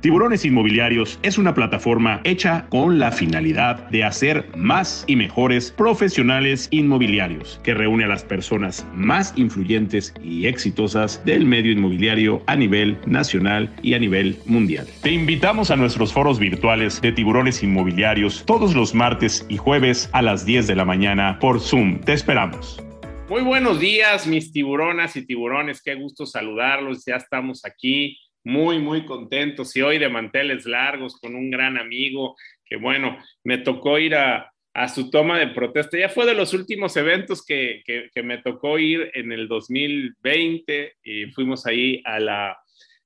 Tiburones Inmobiliarios es una plataforma hecha con la finalidad de hacer más y mejores profesionales inmobiliarios, que reúne a las personas más influyentes y exitosas del medio inmobiliario a nivel nacional y a nivel mundial. Te invitamos a nuestros foros virtuales de Tiburones Inmobiliarios todos los martes y jueves a las 10 de la mañana por Zoom. Te esperamos. Muy buenos días, mis tiburonas y tiburones. Qué gusto saludarlos. Ya estamos aquí muy, muy contentos y hoy de manteles largos con un gran amigo que, bueno, me tocó ir a, su toma de protesta. Ya fue de los últimos eventos que, me tocó ir en el 2020 y fuimos ahí a la,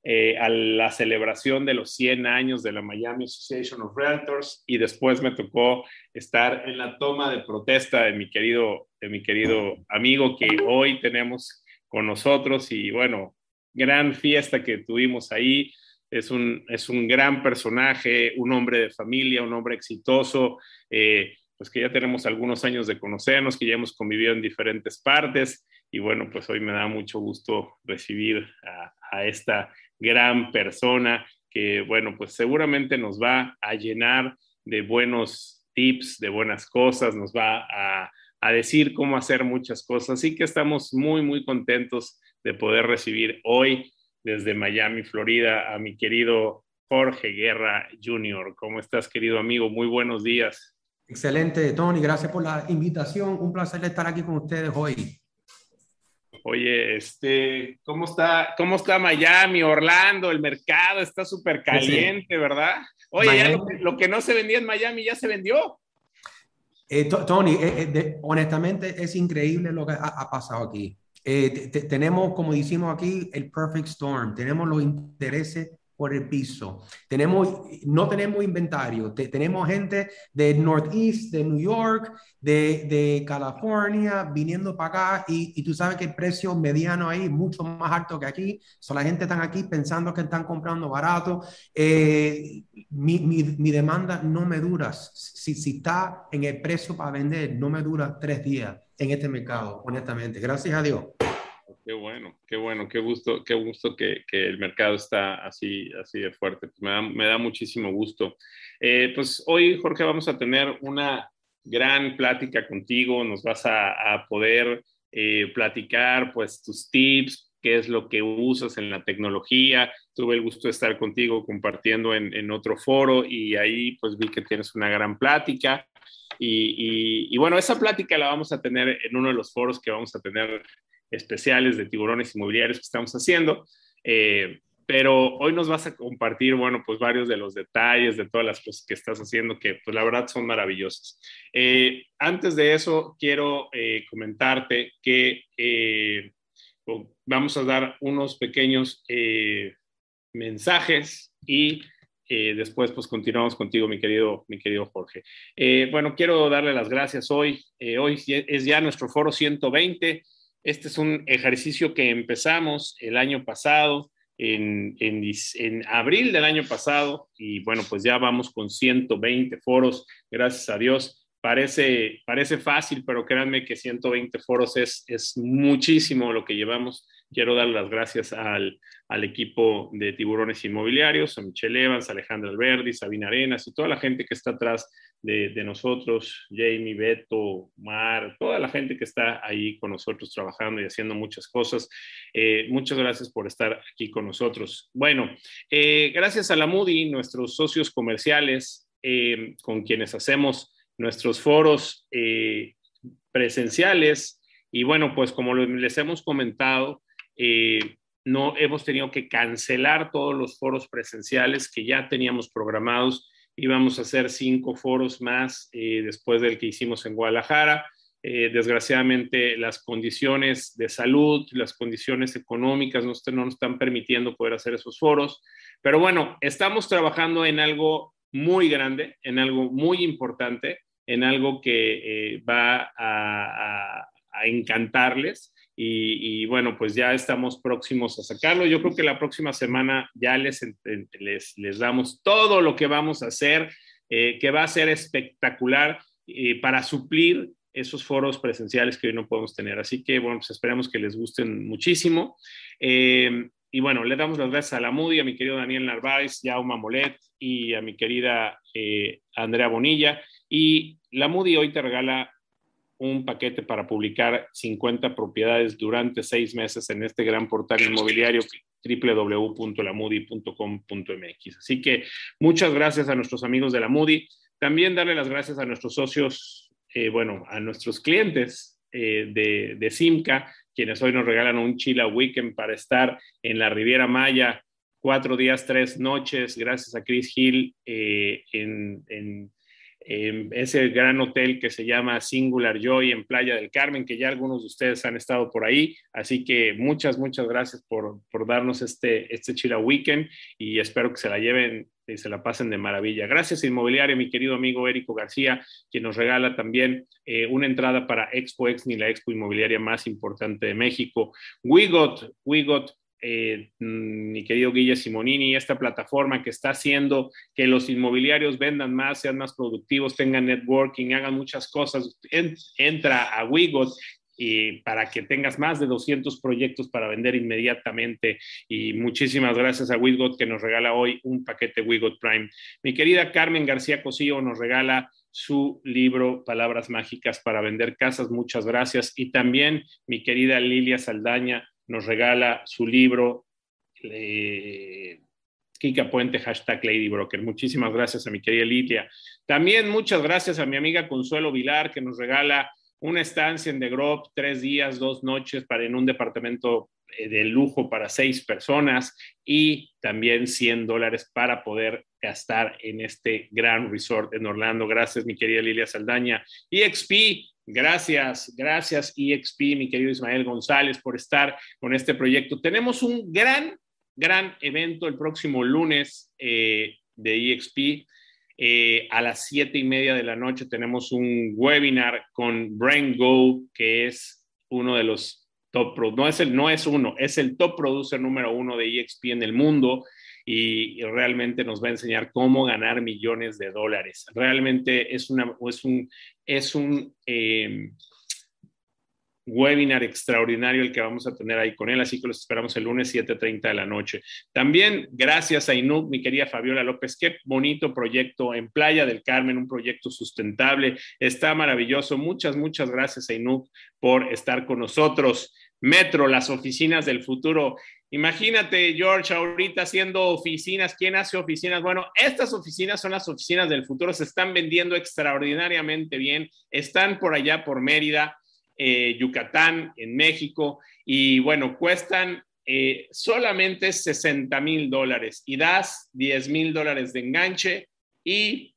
eh, a la celebración de los 100 años de la Miami Association of Realtors y después me tocó estar en la toma de protesta de mi querido, de mi querido amigo que hoy tenemos con nosotros y bueno, gran fiesta que tuvimos ahí. Es un, es un gran personaje, un hombre de familia, un hombre exitoso, eh, pues que ya tenemos algunos años de conocernos, que ya hemos convivido en diferentes partes y bueno, pues hoy me da mucho gusto recibir a, esta gran persona que bueno, pues seguramente nos va a llenar de buenos tips, de buenas cosas, nos va a, a decir cómo hacer muchas cosas. Así que estamos muy, muy contentos de poder recibir hoy desde Miami, Florida, a mi querido Jorge Guerra Jr. ¿Cómo estás, querido amigo? Muy buenos días. Excelente, Tony. Gracias por la invitación. Un placer estar aquí con ustedes hoy. Oye, este, ¿cómo está, cómo está Miami, Orlando? El mercado está súper caliente, ¿verdad? Oye, lo, que, no se vendía en Miami ya se vendió. Eh, Tony, eh, eh, honestamente es increíble lo que ha pasado aquí. Tenemos, como decimos aquí, el perfect storm. Tenemos los intereses por el piso. Tenemos, no tenemos inventario. tenemos gente de Northeast, de New York, de, de California, viniendo para acá y, y, tú sabes que el precio mediano ahí es mucho más alto que aquí. So, la gente está aquí pensando que están comprando barato. Eh, mi, mi, mi, demanda no me dura. Si, si está en el precio para vender, no me dura tres días en este mercado, honestamente. Gracias a Dios. Qué bueno, qué bueno, qué gusto, qué gusto que, que el mercado está así, así de fuerte. Pues me, da, me, da, muchísimo gusto. Eh, pues hoy, Jorge, vamos a tener una gran plática contigo. Nos vas a, a poder eh, platicar, pues, tus tips, qué es lo que usas en la tecnología. Tuve el gusto de estar contigo compartiendo en, en otro foro y ahí, pues, vi que tienes una gran plática. Y, bueno, esa plática la vamos a tener en uno de los foros que vamos a tener especiales de tiburones inmobiliarios que estamos haciendo. Eh, pero hoy nos vas a compartir, bueno, pues varios de los detalles de todas las cosas que estás haciendo, que pues la verdad son maravillosas. Eh, antes de eso, quiero eh, comentarte que vamos a dar unos pequeños mensajes y después, pues continuamos contigo, mi querido, mi querido Jorge. Bueno, quiero darle las gracias hoy. Hoy es ya nuestro foro 120. Este es un ejercicio que empezamos el año pasado, en, en, abril del año pasado, y bueno, pues ya vamos con 120 foros, gracias a Dios. Parece, parece fácil, pero créanme que 120 foros es, es muchísimo lo que llevamos Quiero dar las gracias al, al, equipo de tiburones inmobiliarios, a Michelle Evans, Alejandra Alberdi, Sabina Arenas y toda la gente que está atrás de, nosotros, Jamie, Beto, Mar, toda la gente que está ahí con nosotros trabajando y haciendo muchas cosas. Eh, muchas gracias por estar aquí con nosotros. Bueno, eh, gracias a la Moody, nuestros socios comerciales eh, con quienes hacemos nuestros foros presenciales. Y bueno, pues como les hemos comentado, no hemos tenido que cancelar todos los foros presenciales que ya teníamos programados. Íbamos a hacer cinco foros más eh, después del que hicimos en Guadalajara. Eh, desgraciadamente, las condiciones de salud, las condiciones económicas no, no nos están permitiendo poder hacer esos foros. Pero bueno, estamos trabajando en algo muy grande, en algo muy importante, en algo que va a, a encantarles y, bueno, pues ya estamos próximos a sacarlo. Yo creo que la próxima semana ya les, les, les damos todo lo que vamos a hacer, eh, que va a ser espectacular eh, para suplir esos foros presenciales que hoy no podemos tener. Así que bueno, pues esperamos que les gusten muchísimo. Eh, y bueno, le damos las gracias a la Moody, a mi querido Daniel Narváez, Jaume Molet y a mi querida Andrea Bonilla. Y la Moody hoy te regala un paquete para publicar 50 propiedades durante seis meses en este gran portal inmobiliario www.lamudi.com.mx. Así que muchas gracias a nuestros amigos de la Moody. También darle las gracias a nuestros socios, eh, bueno, a nuestros clientes eh, de, de, Simca, quienes hoy nos regalan un Chila Weekend para estar en la Riviera Maya cuatro días, tres noches, gracias a Chris Hill eh, en, ese gran hotel que se llama Singular Joy en Playa del Carmen, que ya algunos de ustedes han estado por ahí. Así que muchas, muchas gracias por, por darnos este, este Chila Weekend y espero que se la lleven y se la pasen de maravilla. Gracias Inmobiliaria, mi querido amigo Érico García, quien nos regala también eh, una entrada para Expo Exni, la expo inmobiliaria más importante de México. Wigot, Wigot eh, mi querido Guille Simonini, esta plataforma que está haciendo que los inmobiliarios vendan más, sean más productivos, tengan networking, hagan muchas cosas. entra a Wigot y para que tengas más de 200 proyectos para vender inmediatamente. Y muchísimas gracias a Wigot que nos regala hoy un paquete Wigot Prime. Mi querida Carmen García Cosillo nos regala su libro Palabras Mágicas para vender casas. Muchas gracias. Y también mi querida Lilia Saldaña nos regala su libro. Kika Puente, hashtag Lady Broker. Muchísimas gracias a mi querida Lilia. También muchas gracias a mi amiga Consuelo Vilar, que nos regala una estancia en The Grove, tres días, dos noches para en un departamento eh, de lujo para seis personas y también 100 dólares para poder gastar en este gran resort en Orlando. Gracias, mi querida Lilia Saldaña. EXP, Gracias, gracias EXP, mi querido Ismael González, por estar con este proyecto. Tenemos un gran, gran evento el próximo lunes eh, de EXP. Eh, a las siete y media de la noche tenemos un webinar con Brain Go, que es uno de los top, no es, el, no es uno, es el top producer número uno de EXP en el mundo y, realmente nos va a enseñar cómo ganar millones de dólares. Realmente es, es un, es un eh, webinar extraordinario el que vamos a tener ahí con él, así que los esperamos el lunes 7.30 de la noche. También gracias a Inuk, mi querida Fabiola López, qué bonito proyecto en Playa del Carmen, un proyecto sustentable, está maravilloso. Muchas, muchas gracias a Inuk por estar con nosotros. Metro, las oficinas del futuro. Imagínate, George, ahorita haciendo oficinas. ¿Quién hace oficinas? Bueno, estas oficinas son las oficinas del futuro. Se están vendiendo extraordinariamente bien. Están por allá, por Mérida, eh, Yucatán, en México. Y bueno, cuestan eh, solamente 60 mil dólares y das 10 mil dólares de enganche y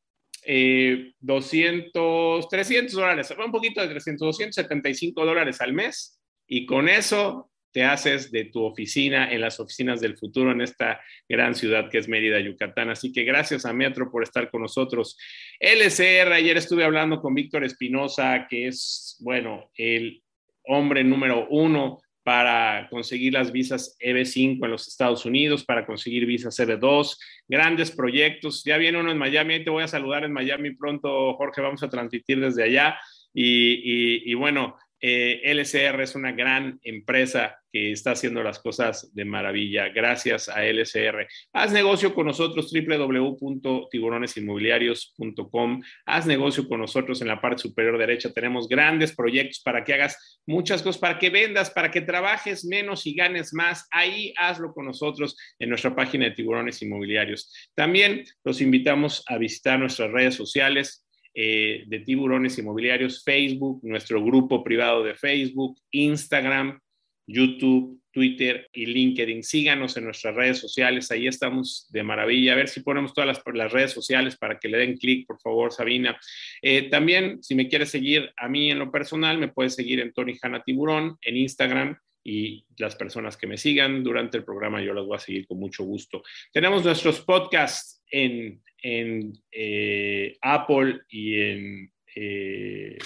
200, eh, 300 dólares, un poquito de 300, 275 dólares al mes y con eso te haces de tu oficina en las oficinas del futuro en esta gran ciudad que es Mérida, Yucatán. Así que gracias a Metro por estar con nosotros. LCR, ayer estuve hablando con Víctor Espinosa, que es, bueno, el hombre número uno para conseguir las visas EB5 en los Estados Unidos, para conseguir visas EB2, grandes proyectos. Ya viene uno en Miami, te voy a saludar en Miami pronto, Jorge, vamos a transmitir desde allá. y, y bueno, eh, LCR es una gran empresa que está haciendo las cosas de maravilla. Gracias a LCR. Haz negocio con nosotros, www.tiburonesinmobiliarios.com. Haz negocio con nosotros en la parte superior derecha. Tenemos grandes proyectos para que hagas muchas cosas, para que vendas, para que trabajes menos y ganes más. Ahí hazlo con nosotros en nuestra página de Tiburones Inmobiliarios. También los invitamos a visitar nuestras redes sociales eh, de tiburones inmobiliarios, Facebook, nuestro grupo privado de Facebook, Instagram, YouTube, Twitter y LinkedIn. Síganos en nuestras redes sociales, ahí estamos de maravilla. A ver si ponemos todas las, redes sociales para que le den clic, por favor, Sabina. Eh, también, si me quieres seguir a mí en lo personal, me puedes seguir en Tony Hanna Tiburón, en Instagram, y las personas que me sigan durante el programa yo las voy a seguir con mucho gusto. Tenemos nuestros podcasts en en eh, Apple y en eh,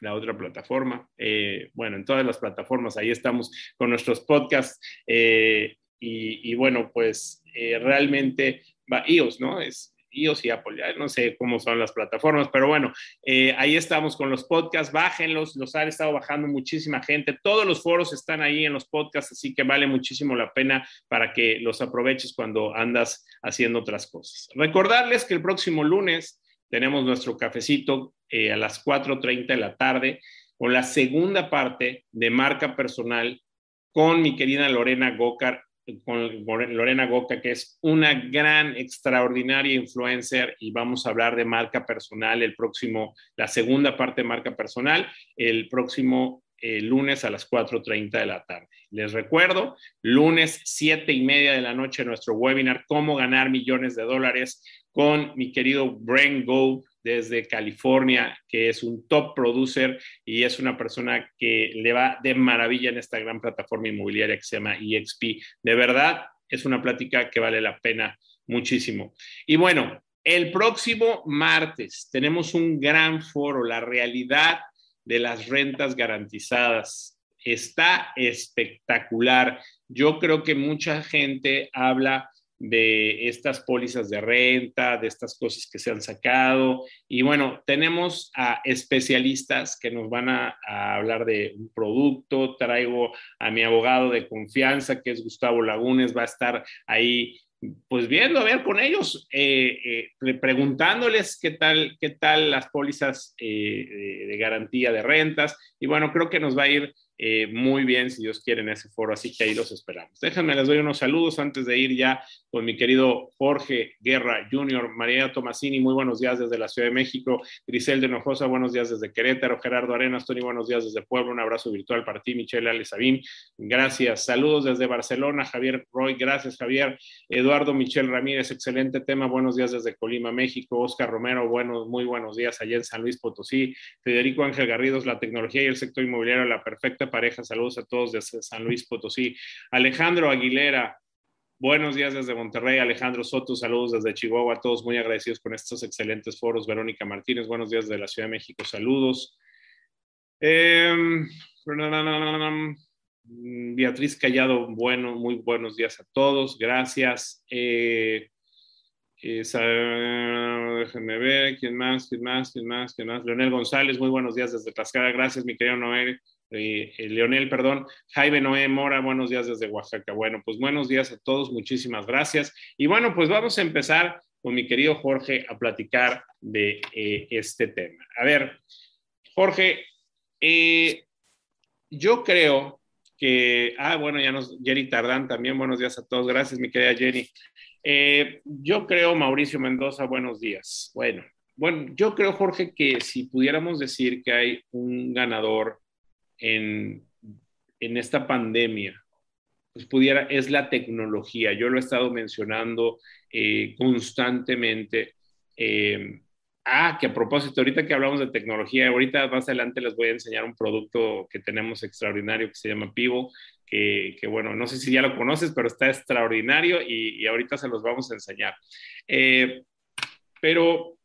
la otra plataforma. Eh, bueno, en todas las plataformas, ahí estamos con nuestros podcasts. Y, bueno, pues realmente, iOS, ¿no? Es iOS y Apple, no sé cómo son las plataformas, pero bueno, eh, ahí estamos con los podcasts, bájenlos, los ha estado bajando muchísima gente, todos los foros están ahí en los podcasts, así que vale muchísimo la pena para que los aproveches cuando andas haciendo otras cosas. Recordarles que el próximo lunes tenemos nuestro cafecito eh, a las 4.30 de la tarde con la segunda parte de marca personal con mi querida Lorena Gokar, con Lorena Goca, que es una gran, extraordinaria influencer y vamos a hablar de marca personal el próximo, la segunda parte de marca personal, el próximo eh, lunes a las 4.30 de la tarde. Les recuerdo, lunes 7 y media de la noche, nuestro webinar, cómo ganar millones de dólares con mi querido Brent Gold desde California, que es un top producer y es una persona que le va de maravilla en esta gran plataforma inmobiliaria que se llama EXP. De verdad, es una plática que vale la pena muchísimo. Y bueno, el próximo martes tenemos un gran foro, la realidad de las rentas garantizadas. Está espectacular. Yo creo que mucha gente habla de estas pólizas de renta, de estas cosas que se han sacado. Y bueno, tenemos a especialistas que nos van a, hablar de un producto. Traigo a mi abogado de confianza, que es Gustavo Lagunes, va a estar ahí pues viendo a ver con ellos, eh, eh, preguntándoles qué tal, qué tal las pólizas eh, de garantía de rentas. Y bueno, creo que nos va a ir eh, muy bien, si Dios quiere, en ese foro. Así que ahí los esperamos. Déjenme, les doy unos saludos antes de ir ya con mi querido Jorge Guerra Jr., María Tomasini, muy buenos días desde la Ciudad de México, Grisel de Nojosa, buenos días desde Querétaro, Gerardo Arenas, Tony, buenos días desde Puebla, un abrazo virtual para ti, Michelle Ale Sabín, gracias. Saludos desde Barcelona, Javier Roy, gracias, Javier. Eduardo Michel Ramírez, excelente tema, buenos días desde Colima, México. Oscar Romero, buenos, muy buenos días allá en San Luis Potosí. Federico Ángel Garridos, la tecnología y el sector inmobiliario, la perfecta pareja. Saludos a todos desde San Luis Potosí. Alejandro Aguilera, buenos días desde Monterrey. Alejandro Soto, saludos desde Chihuahua. Todos muy agradecidos con estos excelentes foros. Verónica Martínez, buenos días desde la Ciudad de México. Saludos. Em, Beatriz Callado, bueno, muy buenos días a todos. Gracias. Eh, eh, déjenme ver, ¿quién más? ¿Quién más? ¿Quién más? ¿Quién más? Leonel González, muy buenos días desde Tlaxcala. Gracias, mi querido Noel. Eh, eh, Leonel, perdón, Jaime Noé Mora, buenos días desde Oaxaca. Bueno, pues buenos días a todos, muchísimas gracias. Y bueno, pues vamos a empezar con mi querido Jorge a platicar de eh, este tema. A ver, Jorge, yo creo que, ah, bueno, ya nos, Jenny Tardán también, buenos días a todos, gracias mi querida Jenny. yo creo, Mauricio Mendoza, buenos días. Bueno, bueno, yo creo, Jorge, que si pudiéramos decir que hay un ganador en, esta pandemia, pues pudiera, es la tecnología. Yo lo he estado mencionando eh, constantemente. Eh, ah, que a propósito, ahorita que hablamos de tecnología, ahorita más adelante les voy a enseñar un producto que tenemos extraordinario que se llama Pivo, que, bueno, no sé si ya lo conoces, pero está extraordinario y, ahorita se los vamos a enseñar. Eh, pero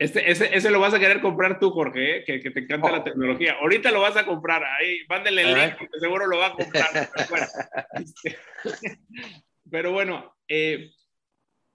este, ese, ese, lo vas a querer comprar tú, Jorge, ¿eh? que, te encanta la oh. tecnología. Ahorita lo vas a comprar. Ahí, mándenle el link, porque seguro lo va a comprar. pero bueno, este, eh,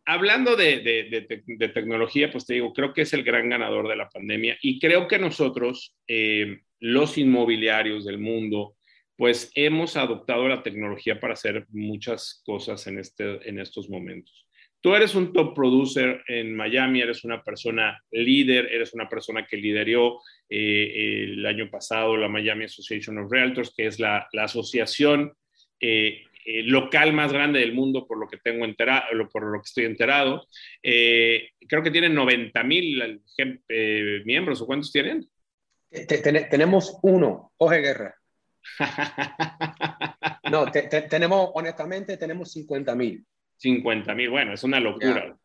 hablando de, de, tecnología, pues te digo, creo que es el gran ganador de la pandemia y creo que nosotros, eh, los inmobiliarios del mundo, pues hemos adoptado la tecnología para hacer muchas cosas en, este, en estos momentos. Tú eres un top producer en Miami, eres una persona líder, eres una persona que lideró eh, el año pasado la Miami Association of Realtors, que es la, asociación eh, eh, local más grande del mundo, por lo que tengo enterado, por lo que estoy enterado. creo que tienen 90 mil miembros, ¿o cuántos tienen? tenemos uno, Jorge Guerra. no, tenemos, honestamente, tenemos 50 mil. 50 mil, bueno, es una locura.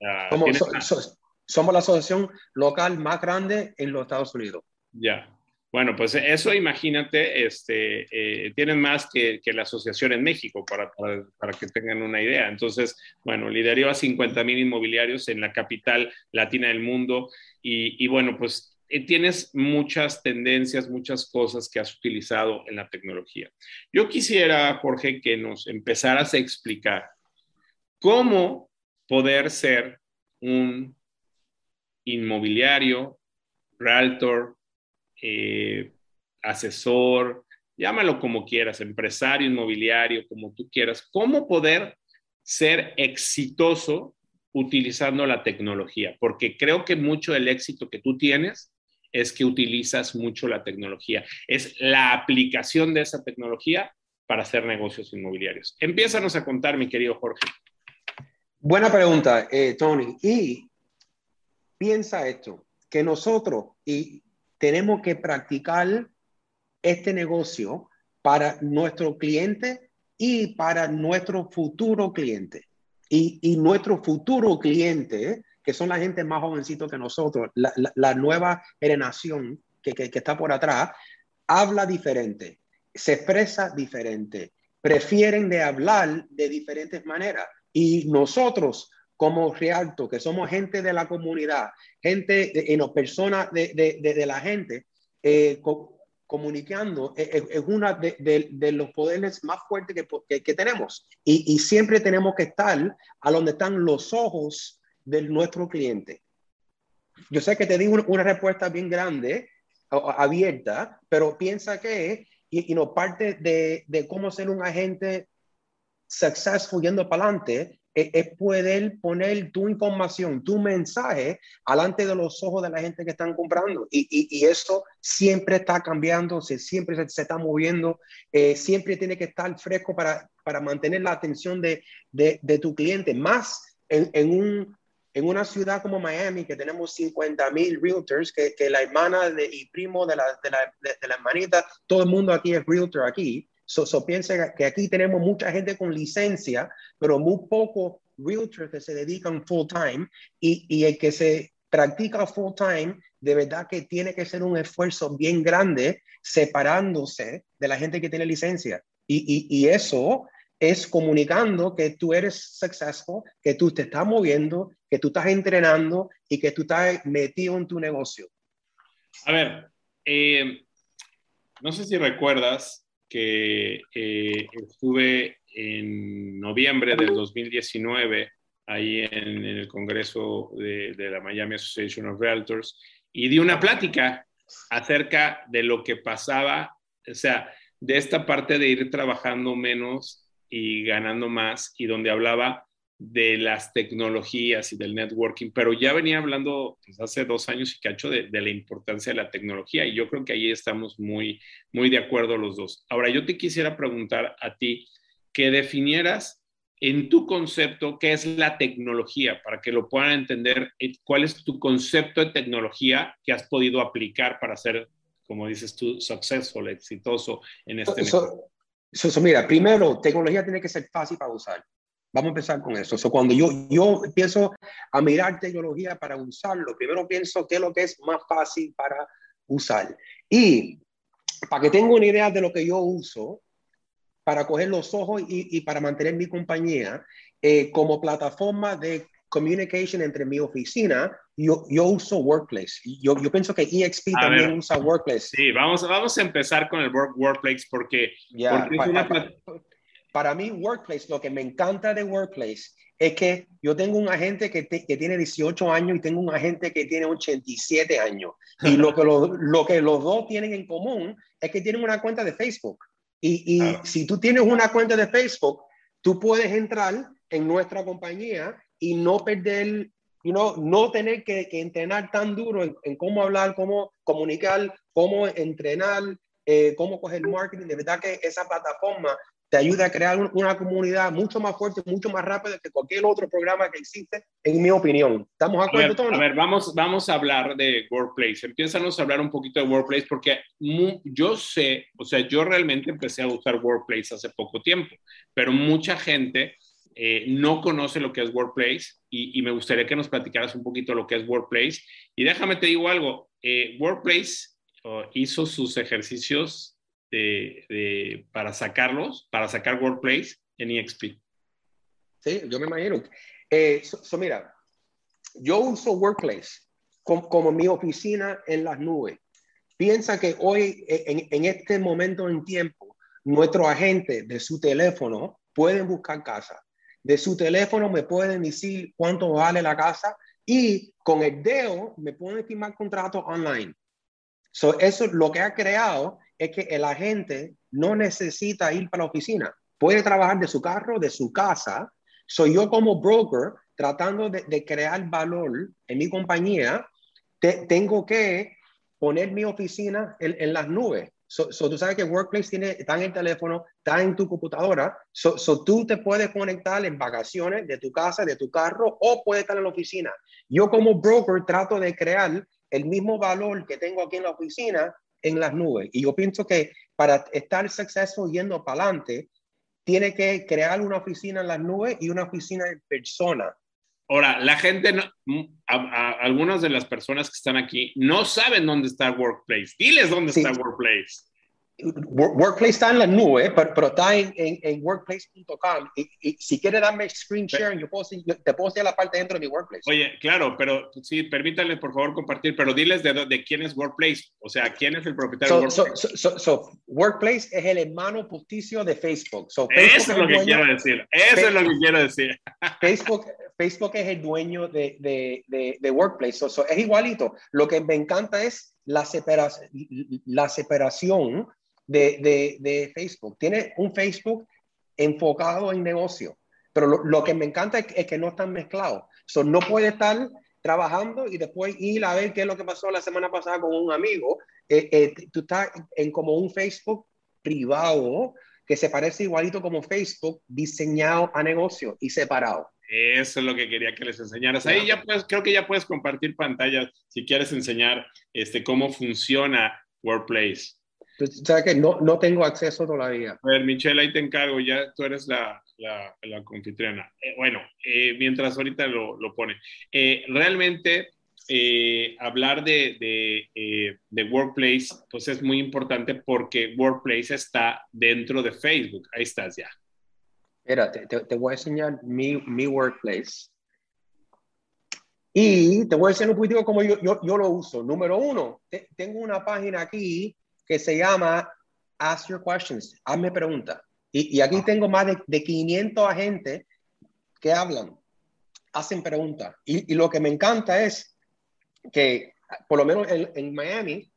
somos, la asociación local más grande en los Estados Unidos. Ya. Bueno, pues eso imagínate, este, eh, tienen más que, que, la asociación en México, para, para, que tengan una idea. Entonces, bueno, lideró a 50 mil inmobiliarios en la capital latina del mundo y, y bueno, pues eh, tienes muchas tendencias, muchas cosas que has utilizado en la tecnología. Yo quisiera, Jorge, que nos empezaras a explicar cómo poder ser un inmobiliario, realtor, eh, asesor, llámalo como quieras, empresario inmobiliario, como tú quieras, cómo poder ser exitoso utilizando la tecnología, porque creo que mucho del éxito que tú tienes es que utilizas mucho la tecnología, es la aplicación de esa tecnología para hacer negocios inmobiliarios. Empiézanos a contar, mi querido Jorge. Buena pregunta, eh, Tony. Y piensa esto, que nosotros y tenemos que practicar este negocio para nuestro cliente y para nuestro futuro cliente. Y, nuestro futuro cliente, que son la gente más jovencito que nosotros, la, nueva generación que, que, está por atrás, habla diferente, se expresa diferente, prefieren de hablar de diferentes maneras. Y nosotros, como Rialto, que somos gente de la comunidad, gente, de, no, personas de, de, de, la gente, eh, comunicando es, es uno de, los poderes más fuertes que, que, tenemos. Y, y, siempre tenemos que estar a donde están los ojos de nuestro cliente. Yo sé que te digo una, respuesta bien grande, abierta, pero piensa que, y, y no parte de, de cómo ser un agente successful yendo para adelante, es, poder poner tu información, tu mensaje alante de los ojos de la gente que están comprando. Y, y, eso siempre está cambiando, siempre se, está moviendo, eh, siempre tiene que estar fresco para, para mantener la atención de, de, de tu cliente. Más en, en, un, en, una ciudad como Miami, que tenemos 50 mil realtors, que, que, la hermana de, y primo de la, de, la, de la hermanita, todo el mundo aquí es realtor aquí. So, so piensa que aquí tenemos mucha gente con licencia, pero muy poco realtors que se dedican full time y, y el que se practica full time, de verdad que tiene que ser un esfuerzo bien grande separándose de la gente que tiene licencia. Y, y, y eso es comunicando que tú eres successful, que tú te estás moviendo, que tú estás entrenando y que tú estás metido en tu negocio. A ver, eh, no sé si recuerdas, que eh, estuve en noviembre del 2019 ahí en, el Congreso de, la Miami Association of Realtors y di una plática acerca de lo que pasaba, o sea, de esta parte de ir trabajando menos y ganando más y donde hablaba de las tecnologías y del networking, pero ya venía hablando pues, hace dos años y cacho de, de, la importancia de la tecnología y yo creo que ahí estamos muy, muy de acuerdo los dos. Ahora, yo te quisiera preguntar a ti que definieras en tu concepto qué es la tecnología, para que lo puedan entender, eh, cuál es tu concepto de tecnología que has podido aplicar para ser, como dices tú, successful, exitoso en este so, so, mira, primero, tecnología tiene que ser fácil para usar. Vamos a empezar con eso. So, cuando yo, yo empiezo a mirar tecnología para usarlo, primero pienso qué es lo que es más fácil para usar. Y para que tenga una idea de lo que yo uso, para coger los ojos y, y para mantener mi compañía, eh, como plataforma de communication entre mi oficina, yo, yo uso Workplace. Yo, yo pienso que EXP también usa Workplace. Sí, vamos, vamos a empezar con el work, Workplace porque, yeah, porque es una, para mí, Workplace, lo que me encanta de Workplace es que yo tengo un agente que, que tiene 18 años y tengo un agente que tiene 87 años. Y lo que, lo, lo, que los dos tienen en común es que tienen una cuenta de Facebook. Y, y si tú tienes una cuenta de Facebook, tú puedes entrar en nuestra compañía y no perder, you know, no tener que, que entrenar tan duro en, en, cómo hablar, cómo comunicar, cómo entrenar, eh, cómo coger marketing. De verdad que esa plataforma te ayuda a crear una comunidad mucho más fuerte, mucho más rápida que cualquier otro programa que existe, en mi opinión. ¿Estamos de acuerdo, Tony? A ver, vamos, vamos a hablar de Workplace. Empiézanos a hablar un poquito de Workplace porque yo sé, o sea, yo realmente empecé a usar Workplace hace poco tiempo, pero mucha gente eh, no conoce lo que es Workplace y, y, me gustaría que nos platicaras un poquito lo que es Workplace. Y déjame te digo algo, eh, Workplace oh, hizo sus ejercicios de, para sacarlos, para sacar Workplace en EXP. Sí, yo me imagino. Eh, so, mira, yo uso Workplace como, como, mi oficina en las nubes. Piensa que hoy, en, en este momento en tiempo, nuestro agente de su teléfono pueden buscar casa. de su teléfono me pueden decir cuánto vale la casa y con el dedo me pueden firmar contrato online. So, eso lo que ha creado es que el agente no necesita ir para la oficina. Puede trabajar de su carro, de su casa. Soy yo como broker tratando de, crear valor en mi compañía. tengo que poner mi oficina en las nubes. So, tú sabes que Workplace tiene, está en el teléfono, está en tu computadora. So, so, tú te puedes conectar en vacaciones de tu casa, de tu carro, o puedes estar en la oficina. Yo como broker trato de crear el mismo valor que tengo aquí en la oficina en las nubes. Y yo pienso que para estar successful yendo para adelante, tiene que crear una oficina en las nubes y una oficina en persona. Ahora, la gente, no, algunas de las personas que están aquí no saben dónde está Workplace. Diles dónde está Workplace. Workplace está en la nube, pero, pero está en, en, workplace.com. Y, si quieres darme screen sharing, yo, puedo, te puedo hacer la parte dentro de mi Workplace. Oye, claro, pero sí, permítanle por favor compartir, pero diles de, de quién es Workplace, o sea, quién es el propietario de Workplace. So, Workplace es el hermano posticio de Facebook. Facebook Eso es lo que quiero decir. Eso es lo que quiero decir. Facebook, Facebook es el dueño de, de, de, Workplace. es igualito. Lo que me encanta es la, separación, la separación de, de, Facebook. Tiene un Facebook enfocado en negocio, pero lo, que me encanta es, que no están mezclados. So, no puede estar trabajando y después ir a ver qué es lo que pasó la semana pasada con un amigo. Eh, eh, tú estás en como un Facebook privado que se parece igualito como Facebook, diseñado a negocio y separado. Eso es lo que quería que les enseñaras. Ahí ya puedes, creo que ya puedes compartir pantallas si quieres enseñar este, cómo funciona Workplace. Sabes que no, no tengo acceso todavía. A ver, Michelle, ahí te encargo, ya tú eres la, la, la confitriona. Eh, bueno, eh, mientras ahorita lo, lo pone. Eh, realmente, hablar de, de, de, Workplace, pues es muy importante porque Workplace está dentro de Facebook. Ahí estás ya. Espérate, te, te voy a enseñar mi, mi Workplace. Y te voy a enseñar un poquito cómo yo, yo, yo, lo uso. Número uno, tengo una página aquí que se llama Ask Your Questions, hazme preguntas. Y, y, aquí tengo más de, de 500 agentes que hablan, hacen preguntas. Y, y, lo que me encanta es que, por lo menos en, en, Miami,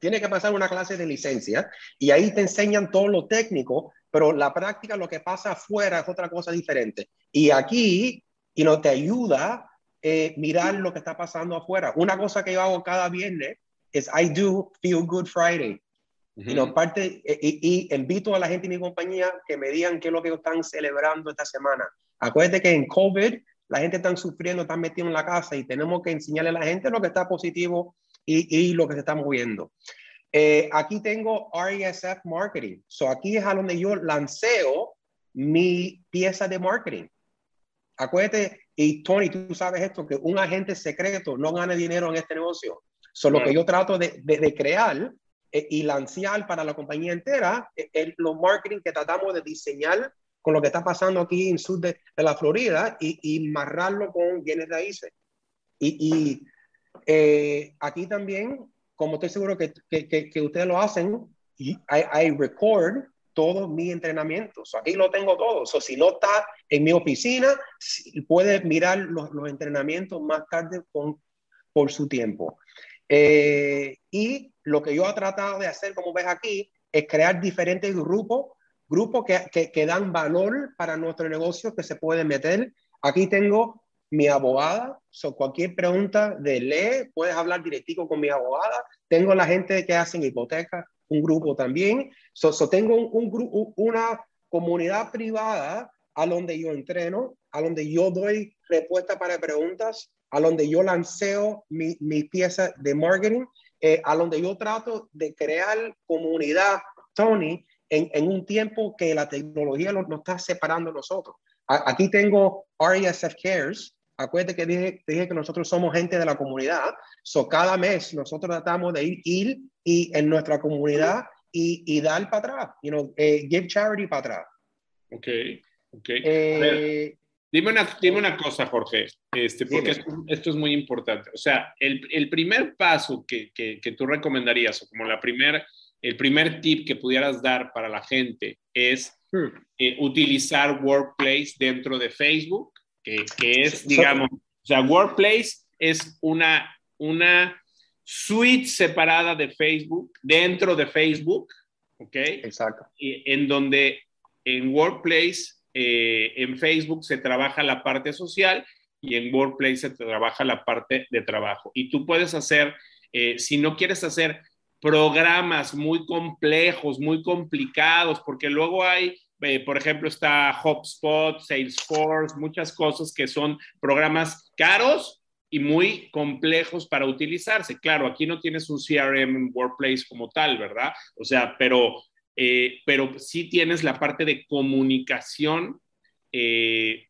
tiene que pasar una clase de licencia y ahí te enseñan todo lo técnico, pero la práctica, lo que pasa afuera es otra cosa diferente. Y aquí, y no te ayuda eh, mirar lo que está pasando afuera. Una cosa que yo hago cada viernes es I do Feel Good Friday. Y, no, parte, eh, y, invito a la gente de mi compañía que me digan qué es lo que están celebrando esta semana. Acuérdate que en COVID la gente está sufriendo, está metido en la casa y tenemos que enseñarle a la gente lo que está positivo y, y lo que se está moviendo. Eh, aquí tengo RESF Marketing. So aquí es a donde yo lanceo mi pieza de marketing. Acuérdate, y Tony, tú sabes esto, que un agente secreto no gana dinero en este negocio. Solo lo que yo trato de, de, de crear eh, y lanzar para la compañía entera eh, el, los marketing que tratamos de diseñar con lo que está pasando aquí en sur de, de la Florida y, y marrarlo con bienes raíces. Y, y eh, aquí también, como estoy seguro que, que, que, ustedes lo hacen, hay, record todos mis entrenamientos. Aquí lo tengo todo. So, si no está en mi oficina, puede mirar los, los entrenamientos más tarde con, por su tiempo. Eh, y lo que yo he tratado de hacer, como ves aquí, es crear diferentes grupos, grupos que, que, dan valor para nuestro negocio que se pueden meter. Aquí tengo mi abogada, so cualquier pregunta de ley, puedes hablar directico con mi abogada. Tengo la gente que hacen hipoteca, un grupo también. So, tengo un, un, una comunidad privada a donde yo entreno, a donde yo doy respuesta para preguntas, a donde yo lanceo mi, mi pieza de marketing eh, a donde yo trato de crear comunidad, Tony, en, en un tiempo que la tecnología nos, está separando nosotros. aquí tengo RESF Cares. Acuérdate que dije, dije, que nosotros somos gente de la comunidad. So, cada mes nosotros tratamos de ir, ir y en nuestra comunidad y, y dar para atrás, you know, eh, give charity para atrás. Ok, ok. Eh, Dime una, dime una cosa, Jorge, este, porque esto, es muy importante. O sea, el, el primer paso que, que, que, tú recomendarías, o como la primer, el primer tip que pudieras dar para la gente es hmm. eh, utilizar Workplace dentro de Facebook, que, que es, digamos, o sea, Workplace es una, una suite separada de Facebook, dentro de Facebook, ¿ok? Exacto. En donde en Workplace, eh, en Facebook se trabaja la parte social y en Workplace se trabaja la parte de trabajo. Y tú puedes hacer, eh, si no quieres hacer programas muy complejos, muy complicados, porque luego hay, eh, por ejemplo, está HubSpot, Salesforce, muchas cosas que son programas caros y muy complejos para utilizarse. Claro, aquí no tienes un CRM en Workplace como tal, ¿verdad? O sea, pero, eh, pero sí tienes la parte de comunicación eh,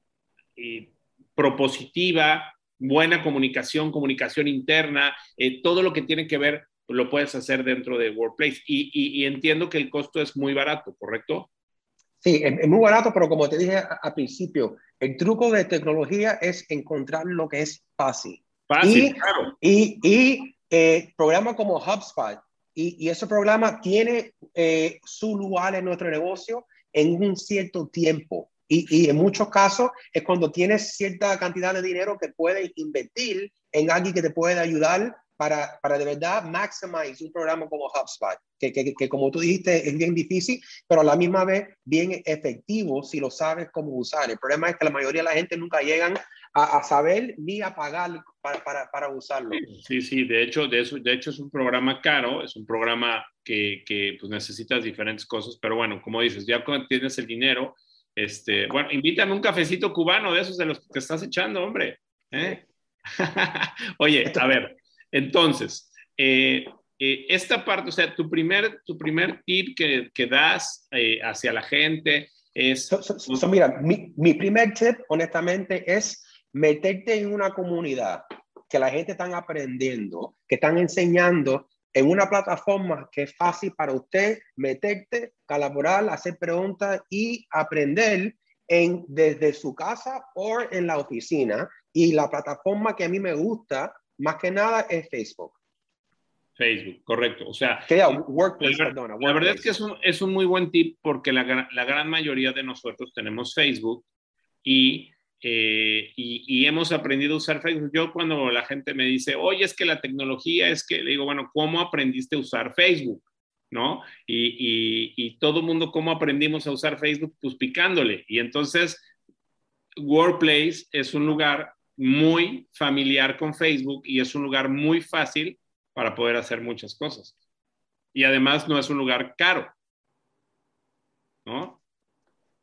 eh, propositiva, buena comunicación, comunicación interna, todo lo que tiene que ver lo puedes hacer dentro de Workplace. Y, entiendo que el costo es muy barato, ¿correcto? Sí, es, muy barato, pero como te dije al principio, el truco de tecnología es encontrar lo que es fácil. Fácil, y, claro. Y, y eh, programas como HubSpot, y, y ese programa tiene eh, su lugar en nuestro negocio en un cierto tiempo. Y, y, en muchos casos es cuando tienes cierta cantidad de dinero que puedes invertir en alguien que te puede ayudar para, para de verdad maximize un programa como HubSpot, que, que, que, como tú dijiste es bien difícil, pero a la misma vez bien efectivo si lo sabes cómo usar. El problema es que la mayoría de la gente nunca llegan a, a saber ni a pagar para, para, para, usarlo. Sí, sí, de hecho, de, eso, de hecho es un programa caro, es un programa que, que pues necesitas diferentes cosas, pero bueno, como dices, ya cuando tienes el dinero, este, bueno, invítame un cafecito cubano de esos de los que te estás echando, hombre. ¿eh? Oye, a ver, entonces, eh, eh, esta parte, o sea, tu primer, tu primer tip que, que das eh, hacia la gente es... mira, mi, mi, primer tip, honestamente, es meterte en una comunidad que la gente está aprendiendo, que están enseñando en una plataforma que es fácil para usted meterte, colaborar, hacer preguntas y aprender en, desde su casa o en la oficina. Y la plataforma que a mí me gusta más que nada es Facebook. Facebook, correcto. O sea, workplace, la, perdona, la verdad es que es un, es un, muy buen tip porque la, la, gran mayoría de nosotros tenemos Facebook y, eh, y, y, hemos aprendido a usar Facebook. Yo cuando la gente me dice, oye, es que la tecnología es que, le digo, bueno, ¿cómo aprendiste a usar Facebook? ¿No? Y, y todo el mundo, ¿cómo aprendimos a usar Facebook? Pues picándole. Y entonces, Workplace es un lugar muy familiar con Facebook y es un lugar muy fácil para poder hacer muchas cosas. Y además no es un lugar caro. ¿No?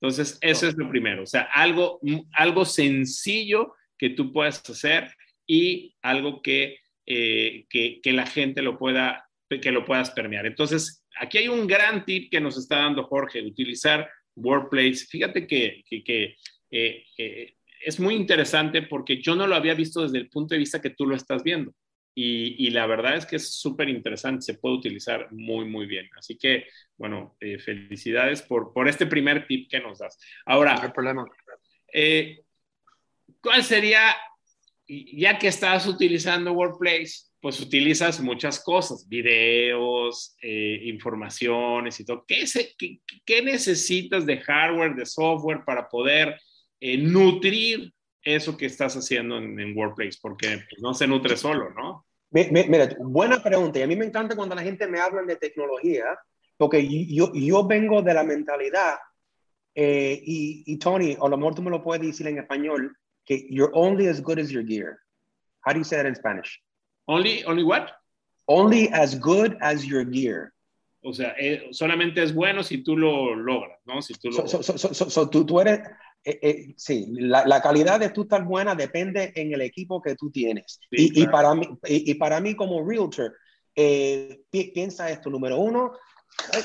Entonces, eso es lo primero. O sea, algo, algo sencillo que tú puedas hacer y algo que, eh, que, que, la gente lo pueda, que lo puedas permear. Entonces, aquí hay un gran tip que nos está dando Jorge, utilizar Workplace. Fíjate que, que, que eh, eh, es muy interesante porque yo no lo había visto desde el punto de vista que tú lo estás viendo. Y, y la verdad es que es súper interesante, se puede utilizar muy, muy bien. Así que, bueno, eh, felicidades por, por este primer tip que nos das. Ahora, no problema. Eh, ¿cuál sería, ya que estás utilizando Workplace, pues utilizas muchas cosas, videos, eh, informaciones y todo. ¿Qué, qué, ¿Qué necesitas de hardware, de software para poder eh, nutrir eso que estás haciendo en, en Workplace, porque pues, no se nutre solo, ¿no? Mira, buena pregunta. Y a mí me encanta cuando la gente me habla de tecnología, porque yo, yo vengo de la mentalidad, eh, y, y, Tony, a lo mejor tú me lo puedes decir en español, que you're only as good as your gear. How do you say that in Spanish? Only, only what? Only as good as your gear. O sea, eh, solamente es bueno si tú lo logras, ¿no? Si tú, lo... So, so, so, tú, tú eres, eh, eh, sí, la, la, calidad de tú estar buena depende en el equipo que tú tienes. Sí, y, claro. y, para mí, y, y, para mí como realtor, eh, pi piensa esto, número uno, eh,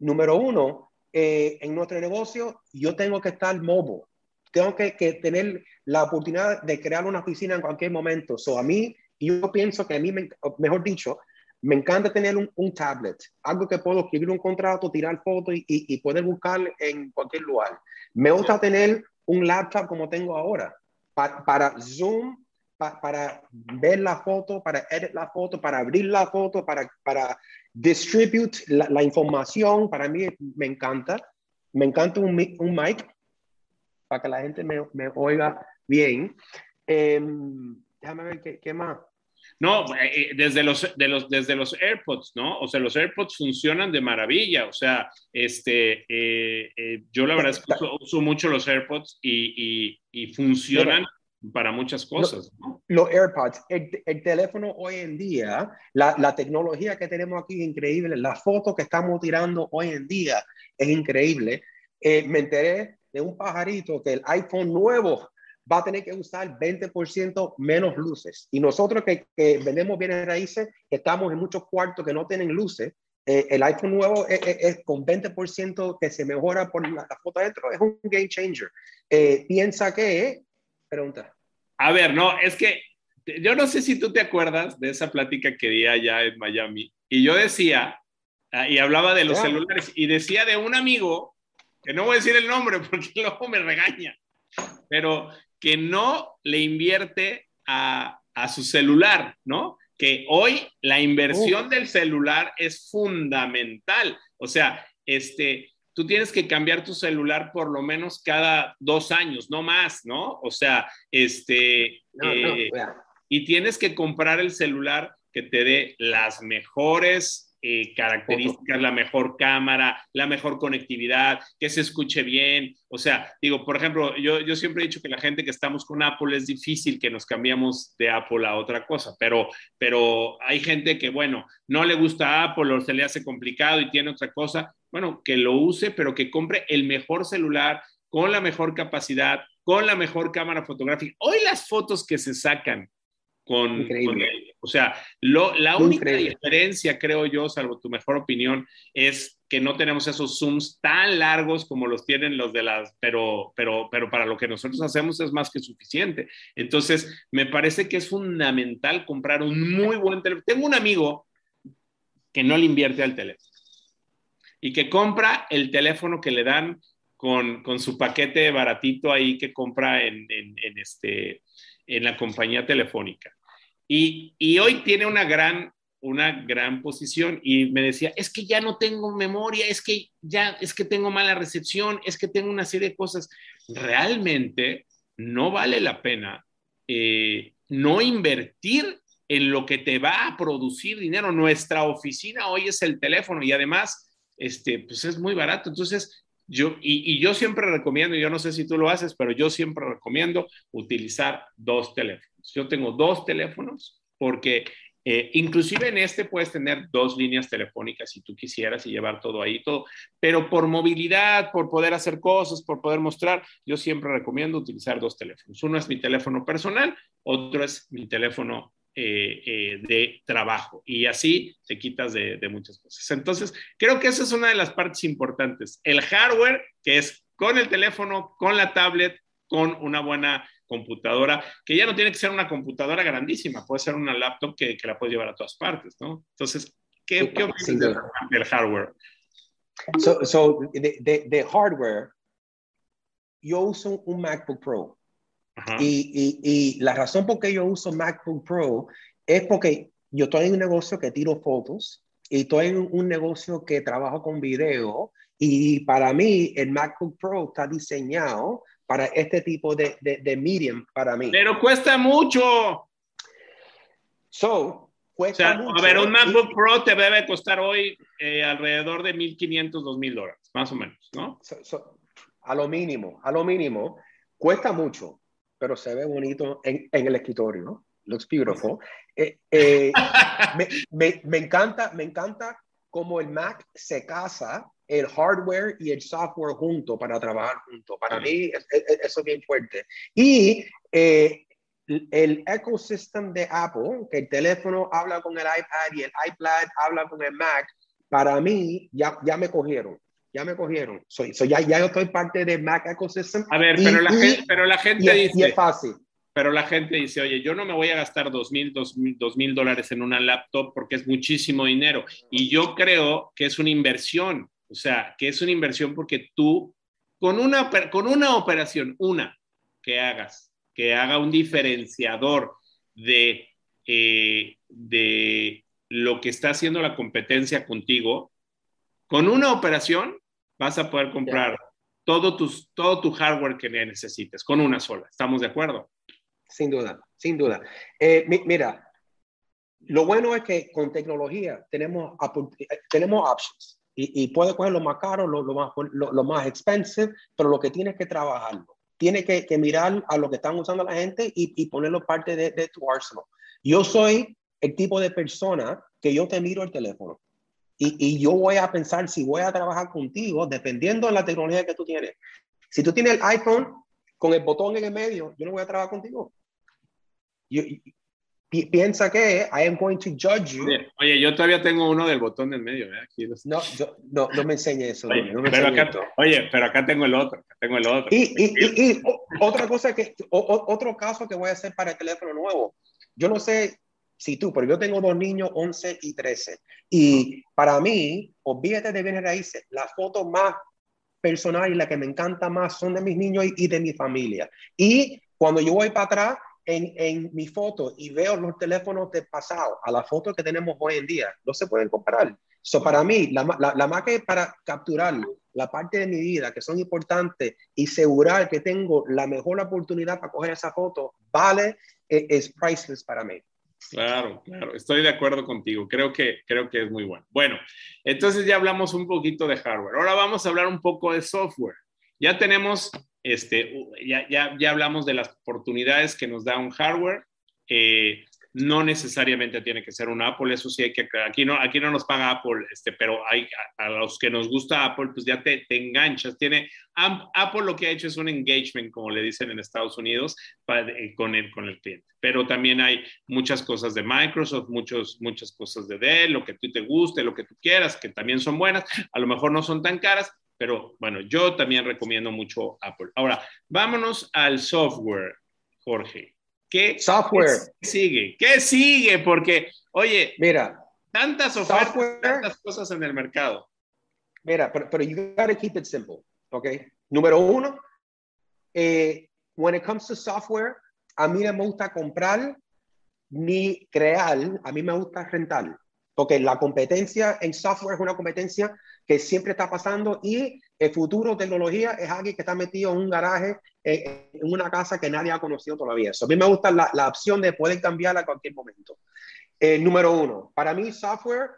número uno, en nuestro negocio yo tengo que estar mobile, tengo que, que, tener la oportunidad de crear una oficina en cualquier momento. So, a mí, yo pienso que a mí, me, mejor dicho, me encanta tener un, un, tablet, algo que puedo escribir un contrato, tirar fotos y, y, y, poder buscar en cualquier lugar. Me gusta tener un laptop como tengo ahora, pa, para Zoom, pa, para ver la foto, para edit la foto, para abrir la foto, para, para distribute la, la información. Para mí me encanta. me encanta un, un mic para que la gente me, me oiga bien. Em, déjame ver qué, qué más. No, eh, eh, desde los, de los, desde los AirPods, ¿no? O sea, los AirPods funcionan de maravilla. O sea, este, eh, yo la verdad es que uso, mucho los AirPods y, y, funcionan para muchas cosas. ¿no? Los AirPods, el, teléfono hoy en día, la, la, tecnología que tenemos aquí es increíble. La foto que estamos tirando hoy en día es increíble. me enteré de un pajarito que el iPhone nuevo va a tener que usar 20% menos luces. Y nosotros que, que vendemos bienes raíces, que estamos en muchos cuartos que no tienen luces, eh, el iPhone nuevo es, con 20% que se mejora por la, foto adentro, es un game changer. Eh, piensa que, pregunta. A ver, no, es que yo no sé si tú te acuerdas de esa plática que di allá en Miami. Y yo decía, ah, y hablaba de los celulares, y decía de un amigo, que no voy a decir el nombre porque luego me regaña, pero que no le invierte a, su celular, ¿no? Que hoy la inversión del celular es fundamental. O sea, este, tú tienes que cambiar tu celular por lo menos cada dos años, no más, ¿no? O sea, este, eh, y tienes que comprar el celular que te dé las mejores eh, características, la mejor cámara, la mejor conectividad, que se escuche bien. O sea, digo, por ejemplo, yo, yo siempre he dicho que la gente que estamos con Apple es difícil que nos cambiamos de Apple a otra cosa, pero, pero hay gente que, bueno, no le gusta Apple o se le hace complicado y tiene otra cosa. Bueno, que lo use, pero que compre el mejor celular con la mejor capacidad, con la mejor cámara fotográfica. Hoy las fotos que se sacan con, o sea, la única diferencia, creo yo, salvo tu mejor opinión, es que no tenemos esos zooms tan largos como los tienen los de las, pero, pero, pero para lo que nosotros hacemos es más que suficiente. Entonces, me parece que es fundamental comprar un muy buen teléfono. Tengo un amigo que no le invierte al teléfono y que compra el teléfono que le dan con, con su paquete baratito ahí que compra en, en, en este, en la compañía telefónica. Y, y, hoy tiene una gran, una gran posición y me decía, es que ya no tengo memoria, es que ya, es que tengo mala recepción, es que tengo una serie de cosas. Realmente no vale la pena eh, no invertir en lo que te va a producir dinero. Nuestra oficina hoy es el teléfono y además, este, pues es muy barato. Entonces, yo, y, y, yo siempre recomiendo, yo no sé si tú lo haces, pero yo siempre recomiendo utilizar dos teléfonos. Yo tengo dos teléfonos porque eh, inclusive en este puedes tener dos líneas telefónicas si tú quisieras y llevar todo ahí, todo, pero por movilidad, por poder hacer cosas, por poder mostrar, yo siempre recomiendo utilizar dos teléfonos. Uno es mi teléfono personal, otro es mi teléfono eh, eh, de trabajo y así te quitas de, de muchas cosas. Entonces, creo que esa es una de las partes importantes. El hardware, que es con el teléfono, con la tablet, con una buena computadora, que ya no tiene que ser una computadora grandísima, puede ser una laptop que, que la puedes llevar a todas partes, ¿no? Entonces, ¿qué, qué opinas del, hardware? So, so de, de, hardware, yo uso un MacBook Pro. Y, y, y, la razón por qué yo uso MacBook Pro es porque yo estoy en un negocio que tiro fotos y estoy en un negocio que trabajo con video y para mí el MacBook Pro está diseñado para este tipo de, de, medium para mí. Pero cuesta mucho. So, cuesta mucho. A ver, un MacBook Pro te debe costar hoy eh, alrededor de 1.500, 2.000 dólares, más o menos, ¿no? a lo mínimo, a lo mínimo. Cuesta mucho, pero se ve bonito en, en el escritorio, ¿no? Looks beautiful. Eh, eh, me, me, me, encanta, me encanta cómo el Mac se casa el hardware y el software junto para trabajar juntos. Para mí eso es bien fuerte. Y eh, el ecosystem de Apple, que el teléfono habla con el iPad y el iPad habla con el Mac, para mí ya, ya me cogieron. Ya me cogieron. Soy, soy ya, ya yo estoy parte del Mac ecosystem. A ver, pero, la gente, pero la gente dice... Y es fácil pero la gente dice, oye, yo no me voy a gastar dos mil, dos mil dólares en una laptop porque es muchísimo dinero. Y yo creo que es una inversión. O sea, que es una inversión porque tú, con una, con una operación, una que hagas, que haga un diferenciador de, eh, de lo que está haciendo la competencia contigo, con una operación vas a poder comprar todo, tus, todo tu hardware que necesites con una sola. ¿Estamos de acuerdo? Sin duda, sin duda. Eh, mira, lo bueno es que con tecnología tenemos, tenemos options y, y puedes coger lo más caro, lo, lo más, lo, más expensive, pero lo que tienes que trabajarlo. Tienes que, que, mirar a lo que están usando la gente y, y ponerlo parte de, de, tu arsenal. Yo soy el tipo de persona que yo te miro el teléfono y, y, yo voy a pensar si voy a trabajar contigo dependiendo de la tecnología que tú tienes. Si tú tienes el iPhone con el botón en el medio, yo no voy a trabajar contigo. Yo, piensa que I am going to judge you. Oye, yo todavía tengo uno del botón del medio. ¿eh? Aquí no, no, no, me enseñe eso. Oye, no me pero acá, oye, pero acá tengo el otro. Tengo el otro. Y, y, y, otra cosa que, o, otro caso que voy a hacer para el teléfono nuevo. Yo no sé si tú, pero yo tengo dos niños, 11 y 13. Y para mí, olvídate de bienes raíces, las fotos más personales y las que me encanta más son de mis niños y, de mi familia. Y cuando yo voy para atrás, en, en mi foto y veo los teléfonos del pasado a la foto que tenemos hoy en día, no se pueden comparar. So, para mí, la, la, la más que para capturar la parte de mi vida que son importantes y asegurar que tengo la mejor oportunidad para coger esa foto, vale, es, es priceless para mí. Claro, claro, estoy de acuerdo contigo. Creo que, creo que es muy bueno. Bueno, entonces ya hablamos un poquito de hardware. Ahora vamos a hablar un poco de software. Ya tenemos este, ya, ya, ya hablamos de las oportunidades que nos da un hardware. Eh, no necesariamente tiene que ser un Apple, eso sí hay que aquí no aquí no nos paga Apple, este, pero hay a, los que nos gusta Apple, pues ya te, te, enganchas. Tiene Apple lo que ha hecho es un engagement, como le dicen en Estados Unidos, para, eh, con el con el cliente. Pero también hay muchas cosas de Microsoft, muchos muchas cosas de Dell, lo que tú te guste, lo que tú quieras, que también son buenas. A lo mejor no son tan caras, pero bueno, yo también recomiendo mucho Apple. Ahora, vámonos al software, Jorge. ¿Qué software ¿qué sigue? ¿Qué sigue? Porque, oye, mira, tantas ofertas, software, tantas cosas en el mercado. Mira, pero, pero you gotta keep it simple, ¿ok? Número uno, eh, when it comes to software, a mí me gusta comprar ni crear, a mí me gusta rentar. Porque la competencia en software es una competencia que siempre está pasando y el futuro tecnología es alguien que está metido en un garaje, eh, en una casa que nadie ha conocido todavía. a mí me gusta la, la, opción de poder cambiar a cualquier momento. Eh, número uno, para mí software,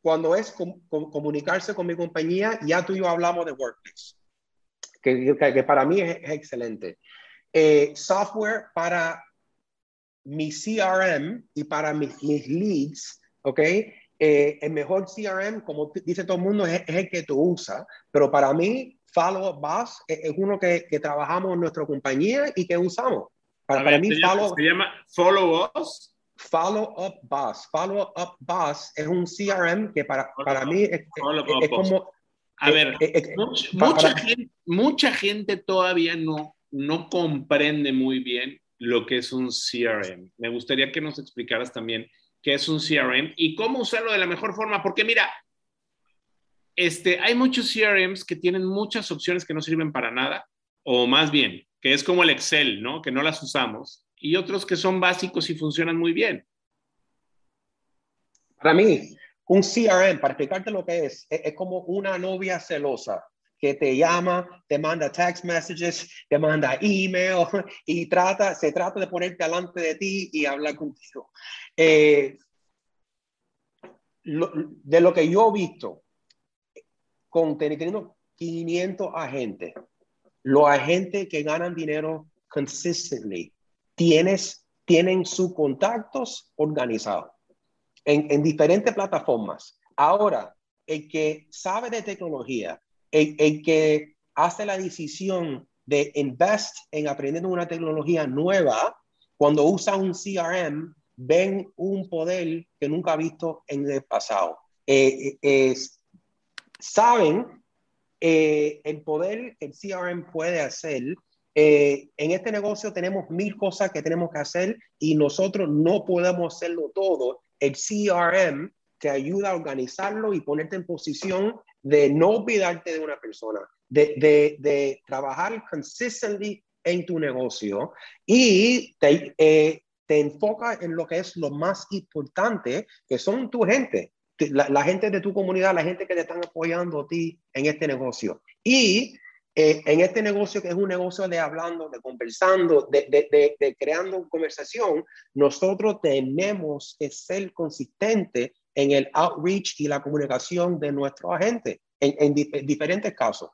cuando es com com comunicarse con mi compañía, ya tú y yo hablamos de Workplace, que, que, para mí es, excelente. Eh, software para mi CRM y para mis, leads ¿ok? El mejor CRM, como dice todo el mundo, es, es, el que tú usas, pero para mí, Follow Up Boss es, es uno que, que, trabajamos en nuestra compañía y que usamos. Para, ver, para mí, se Follow, llama, ¿se llama Follow Us? Follow Up Boss. Follow Up Boss es un CRM que para, para mí es, es como... A ver, mucha, mucha, gente, mucha gente todavía no, no comprende muy bien lo que es un CRM. Me gustaría que nos explicaras también que es un CRM, y cómo usarlo de la mejor forma, porque mira, este, hay muchos CRMs que tienen muchas opciones que no sirven para nada, o más bien, que es como el Excel, ¿no? Que no las usamos, y otros que son básicos y funcionan muy bien. Para mí, un CRM, para explicarte lo que es, es, como una novia celosa que te llama, te manda text messages, te manda email y trata, se trata de ponerte delante de ti y hablar contigo. Eh, de lo que yo he visto, con teniendo 500 agentes, los agentes que ganan dinero consistently, tienes, tienen sus contactos organizados en, en diferentes plataformas. Ahora, el que sabe de tecnología, el, que hace la decisión de invest en aprendiendo una tecnología nueva, cuando usa un CRM, ven un poder que nunca ha visto en el pasado. Eh, eh, saben eh, el poder que el CRM puede hacer. en este negocio tenemos mil cosas que tenemos que hacer y nosotros no podemos hacerlo todo. El CRM te ayuda a organizarlo y ponerte en posición de no olvidarte de una persona, de, de, de trabajar consistently en tu negocio y te, eh, te enfoca en lo que es lo más importante, que son tu gente, la, gente de tu comunidad, la gente que te están apoyando a ti en este negocio. Y eh, en este negocio que es un negocio de hablando, de conversando, de, creando conversación, nosotros tenemos que ser consistentes en el outreach y la comunicación de nuestros agentes en, en, diferentes casos.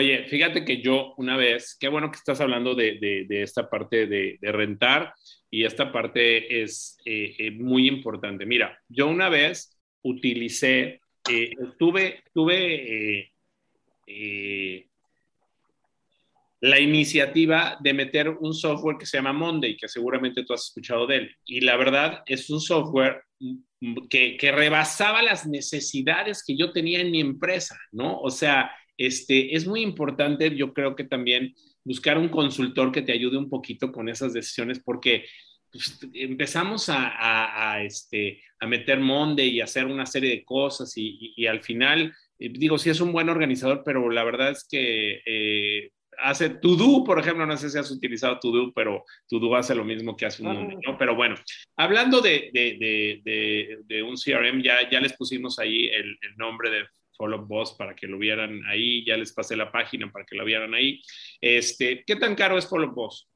Oye, fíjate que yo una vez, qué bueno que estás hablando de, de esta parte de, rentar y esta parte es eh, eh, muy importante. Mira, yo una vez utilicé, eh, tuve, tuve la iniciativa de meter un software que se llama Monday, que seguramente tú has escuchado de él. Y la verdad es un software que, que, rebasaba las necesidades que yo tenía en mi empresa, ¿no? O sea, este, es muy importante, yo creo que también buscar un consultor que te ayude un poquito con esas decisiones, porque pues, empezamos a, a, este, a meter Monday y hacer una serie de cosas y, y, al final, eh, digo, sí es un buen organizador, pero la verdad es que eh, hace Todo, por ejemplo, no sé si has utilizado Todo, pero Todo hace lo mismo que hace un Monday, ¿no? Pero bueno, hablando de, de, de, de, un CRM, ya, ya les pusimos ahí el, el nombre de Follow Boss para que lo vieran ahí, ya les pasé la página para que lo vieran ahí. Este, ¿Qué tan caro es Follow Boss?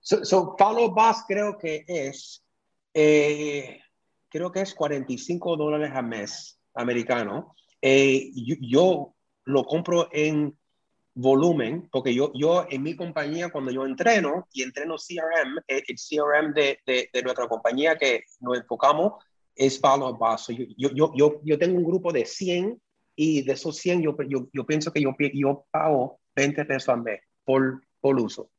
So, Follow Boss creo que es, eh, creo que es 45 dólares al mes americano. Eh, yo, lo compro en volumen, porque yo, yo en mi compañía, cuando yo entreno y entreno CRM, el, CRM de, de, de, nuestra compañía que nos enfocamos es Follow Boss. Yo, yo, yo, yo, tengo un grupo de 100 y de esos 100 yo, yo, yo pienso que yo, yo pago 20 pesos al mes por, por uso.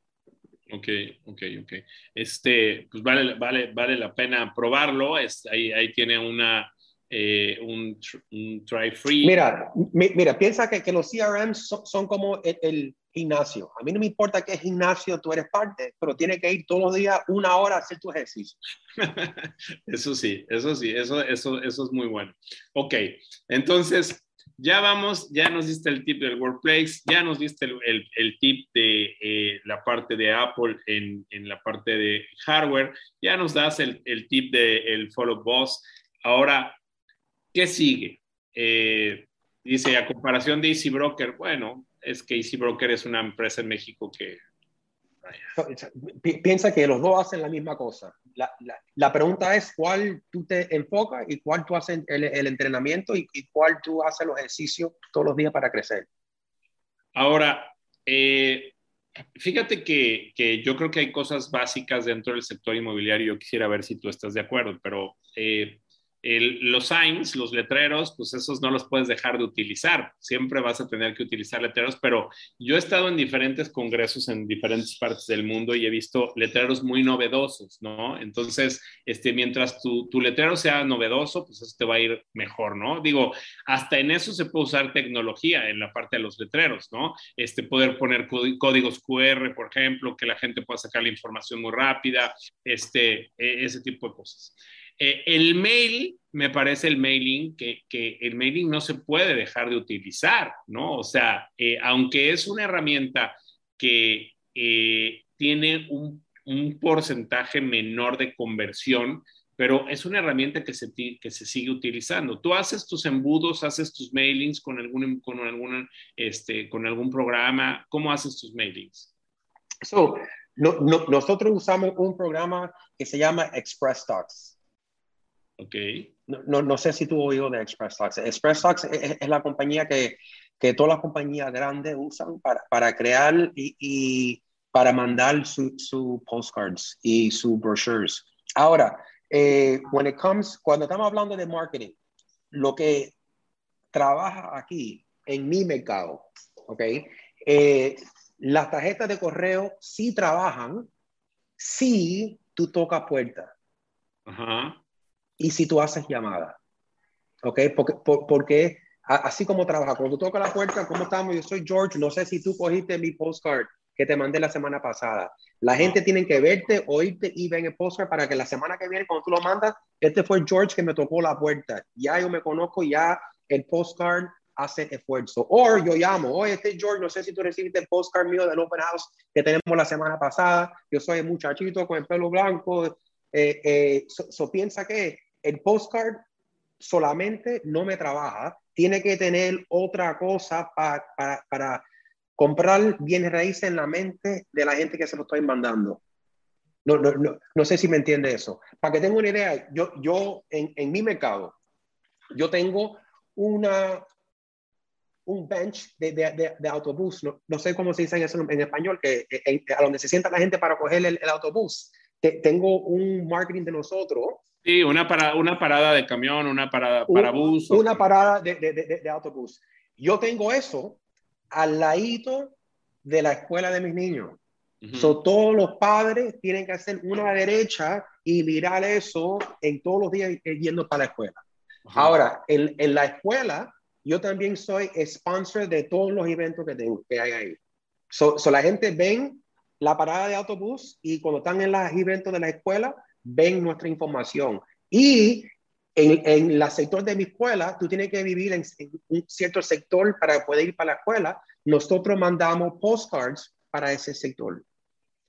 Ok, ok, ok. Este, pues vale, vale, vale la pena probarlo. Es, ahí, ahí tiene una, eh, un, un, try free. Mira, mira, piensa que, que los CRM son, son como el, el, gimnasio. A mí no me importa qué gimnasio tú eres parte, pero tienes que ir todos los días una hora a hacer tu ejercicio. eso sí, eso sí, eso, eso, eso es muy bueno. Ok, entonces ya vamos, ya nos diste el tip del workplace, ya nos diste el, el, el tip de eh, la parte de Apple en, en, la parte de hardware, ya nos das el, el tip del el follow boss. Ahora, ¿qué sigue? Eh, dice, a comparación de Easy Broker, bueno, es que Easy Broker es una empresa en México que... Piensa que los dos hacen la misma cosa. La, la, la, pregunta es cuál tú te enfocas y cuál tú haces el, el entrenamiento y, y, cuál tú haces los ejercicios todos los días para crecer. Ahora, eh, fíjate que, que, yo creo que hay cosas básicas dentro del sector inmobiliario. Yo quisiera ver si tú estás de acuerdo, pero eh, el, los signs, los letreros, pues esos no los puedes dejar de utilizar. Siempre vas a tener que utilizar letreros, pero yo he estado en diferentes congresos en diferentes partes del mundo y he visto letreros muy novedosos, ¿no? Entonces, este, mientras tu, tu letrero sea novedoso, pues eso te va a ir mejor, ¿no? Digo, hasta en eso se puede usar tecnología en la parte de los letreros, ¿no? Este, poder poner códigos QR, por ejemplo, que la gente pueda sacar la información muy rápida, este, e, ese tipo de cosas. Eh, el mail, me parece el mailing, que, que, el mailing no se puede dejar de utilizar, ¿no? O sea, eh, aunque es una herramienta que eh, tiene un, un, porcentaje menor de conversión, pero es una herramienta que se, que se sigue utilizando. Tú haces tus embudos, haces tus mailings con algún, con algún, este, con algún programa. ¿Cómo haces tus mailings? So, no, no, nosotros usamos un programa que se llama Express Talks. Ok. No, no, no, sé si tú oído de Express Talks. Express Talks es, es, la compañía que, que todas las compañías grandes usan para, para crear y, y, para mandar sus su postcards y sus brochures. Ahora, eh, when it comes, cuando estamos hablando de marketing, lo que trabaja aquí en mi mercado, ¿ok? Eh, las tarjetas de correo sí trabajan si tú tocas puerta. Ajá y si tú haces llamada. ¿Ok? Porque, por, porque así como trabaja, cuando tú tocas la puerta, ¿cómo estamos? Yo soy George, no sé si tú cogiste mi postcard que te mandé la semana pasada. La gente tiene que verte, oírte y ver el postcard para que la semana que viene, cuando tú lo mandas, este fue George que me tocó la puerta. Ya yo me conozco, ya el postcard hace esfuerzo. O yo llamo, oye, este es George, no sé si tú recibiste el postcard mío del Open House que tenemos la semana pasada. Yo soy el muchachito con el pelo blanco. Eh, eh, so, so piensa que el postcard solamente no me trabaja, tiene que tener otra cosa para comprar bienes raíces en la mente de la gente que se lo estoy mandando. No, no, no, no sé si me entiende eso. Para que tenga una idea, yo, yo en, en mi mercado, yo tengo una, un bench de, de, de, autobús, no, sé cómo se dice eso en, español, que, a donde se sienta la gente para coger el, el autobús. tengo un marketing de nosotros. Sí, una, para, una parada de camión, una parada para bus. Una parada de, de, autobús. Yo tengo eso al ladito de la escuela de mis niños. so, todos los padres tienen que hacer una derecha y mirar eso en todos los días yendo para la escuela. Ahora, en, en la escuela, yo también soy sponsor de todos los eventos que, tengo, que hay ahí. So, la gente ven la parada de autobús y cuando están en los eventos de la escuela, ven nuestra información. Y en, en el sector de mi escuela, tú tienes que vivir en, un cierto sector para poder ir para la escuela. Nosotros mandamos postcards para ese sector.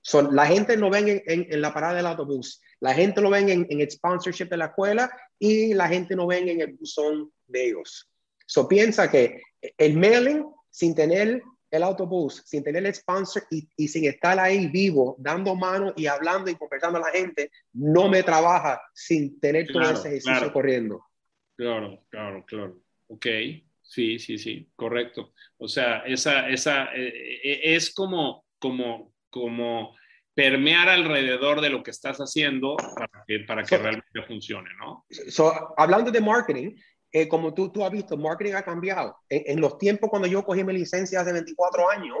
So, la gente no ven en, en, la parada del autobús, la gente lo ven en, el sponsorship de la escuela y la gente no ven en el buzón de ellos. So piensa que el mailing, sin tener el autobús, sin tener el sponsor y, sin estar ahí vivo, dando mano y hablando y conversando a la gente, no me trabaja sin tener todo ese ejercicio corriendo. Claro, claro, claro. Ok, sí, sí, sí, correcto. O sea, esa, esa eh, eh, es como, como, como permear alrededor de lo que estás haciendo para que, para que realmente funcione, ¿no? So, hablando de marketing, eh, como tú, tú has visto, marketing ha cambiado. En, los tiempos cuando yo cogí mi licencia hace 24 años,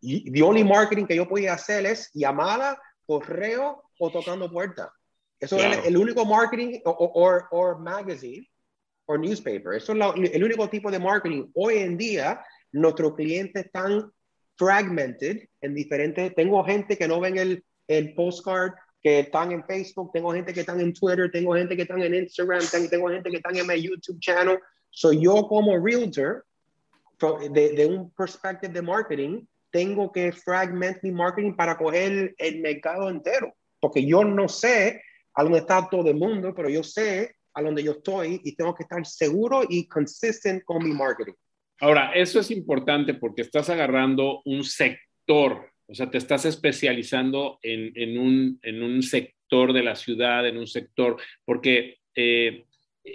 y the only marketing que yo podía hacer es llamada, correo o tocando puerta. Eso es el, único marketing o, magazine o newspaper. Eso es el único tipo de marketing. Hoy en día, nuestros clientes están fragmented en diferentes. Tengo gente que no ven el, el postcard que están en Facebook, tengo gente que están en Twitter, tengo gente que están en Instagram, tengo gente que están en mi YouTube channel. Soy yo como realtor, de, de, un perspective de marketing, tengo que fragment mi marketing para coger el mercado entero, porque yo no sé a dónde está todo el mundo, pero yo sé a dónde yo estoy y tengo que estar seguro y consistent con mi marketing. Ahora, eso es importante porque estás agarrando un sector o sea, te estás especializando en, un, sector de la ciudad, en un sector, porque eh,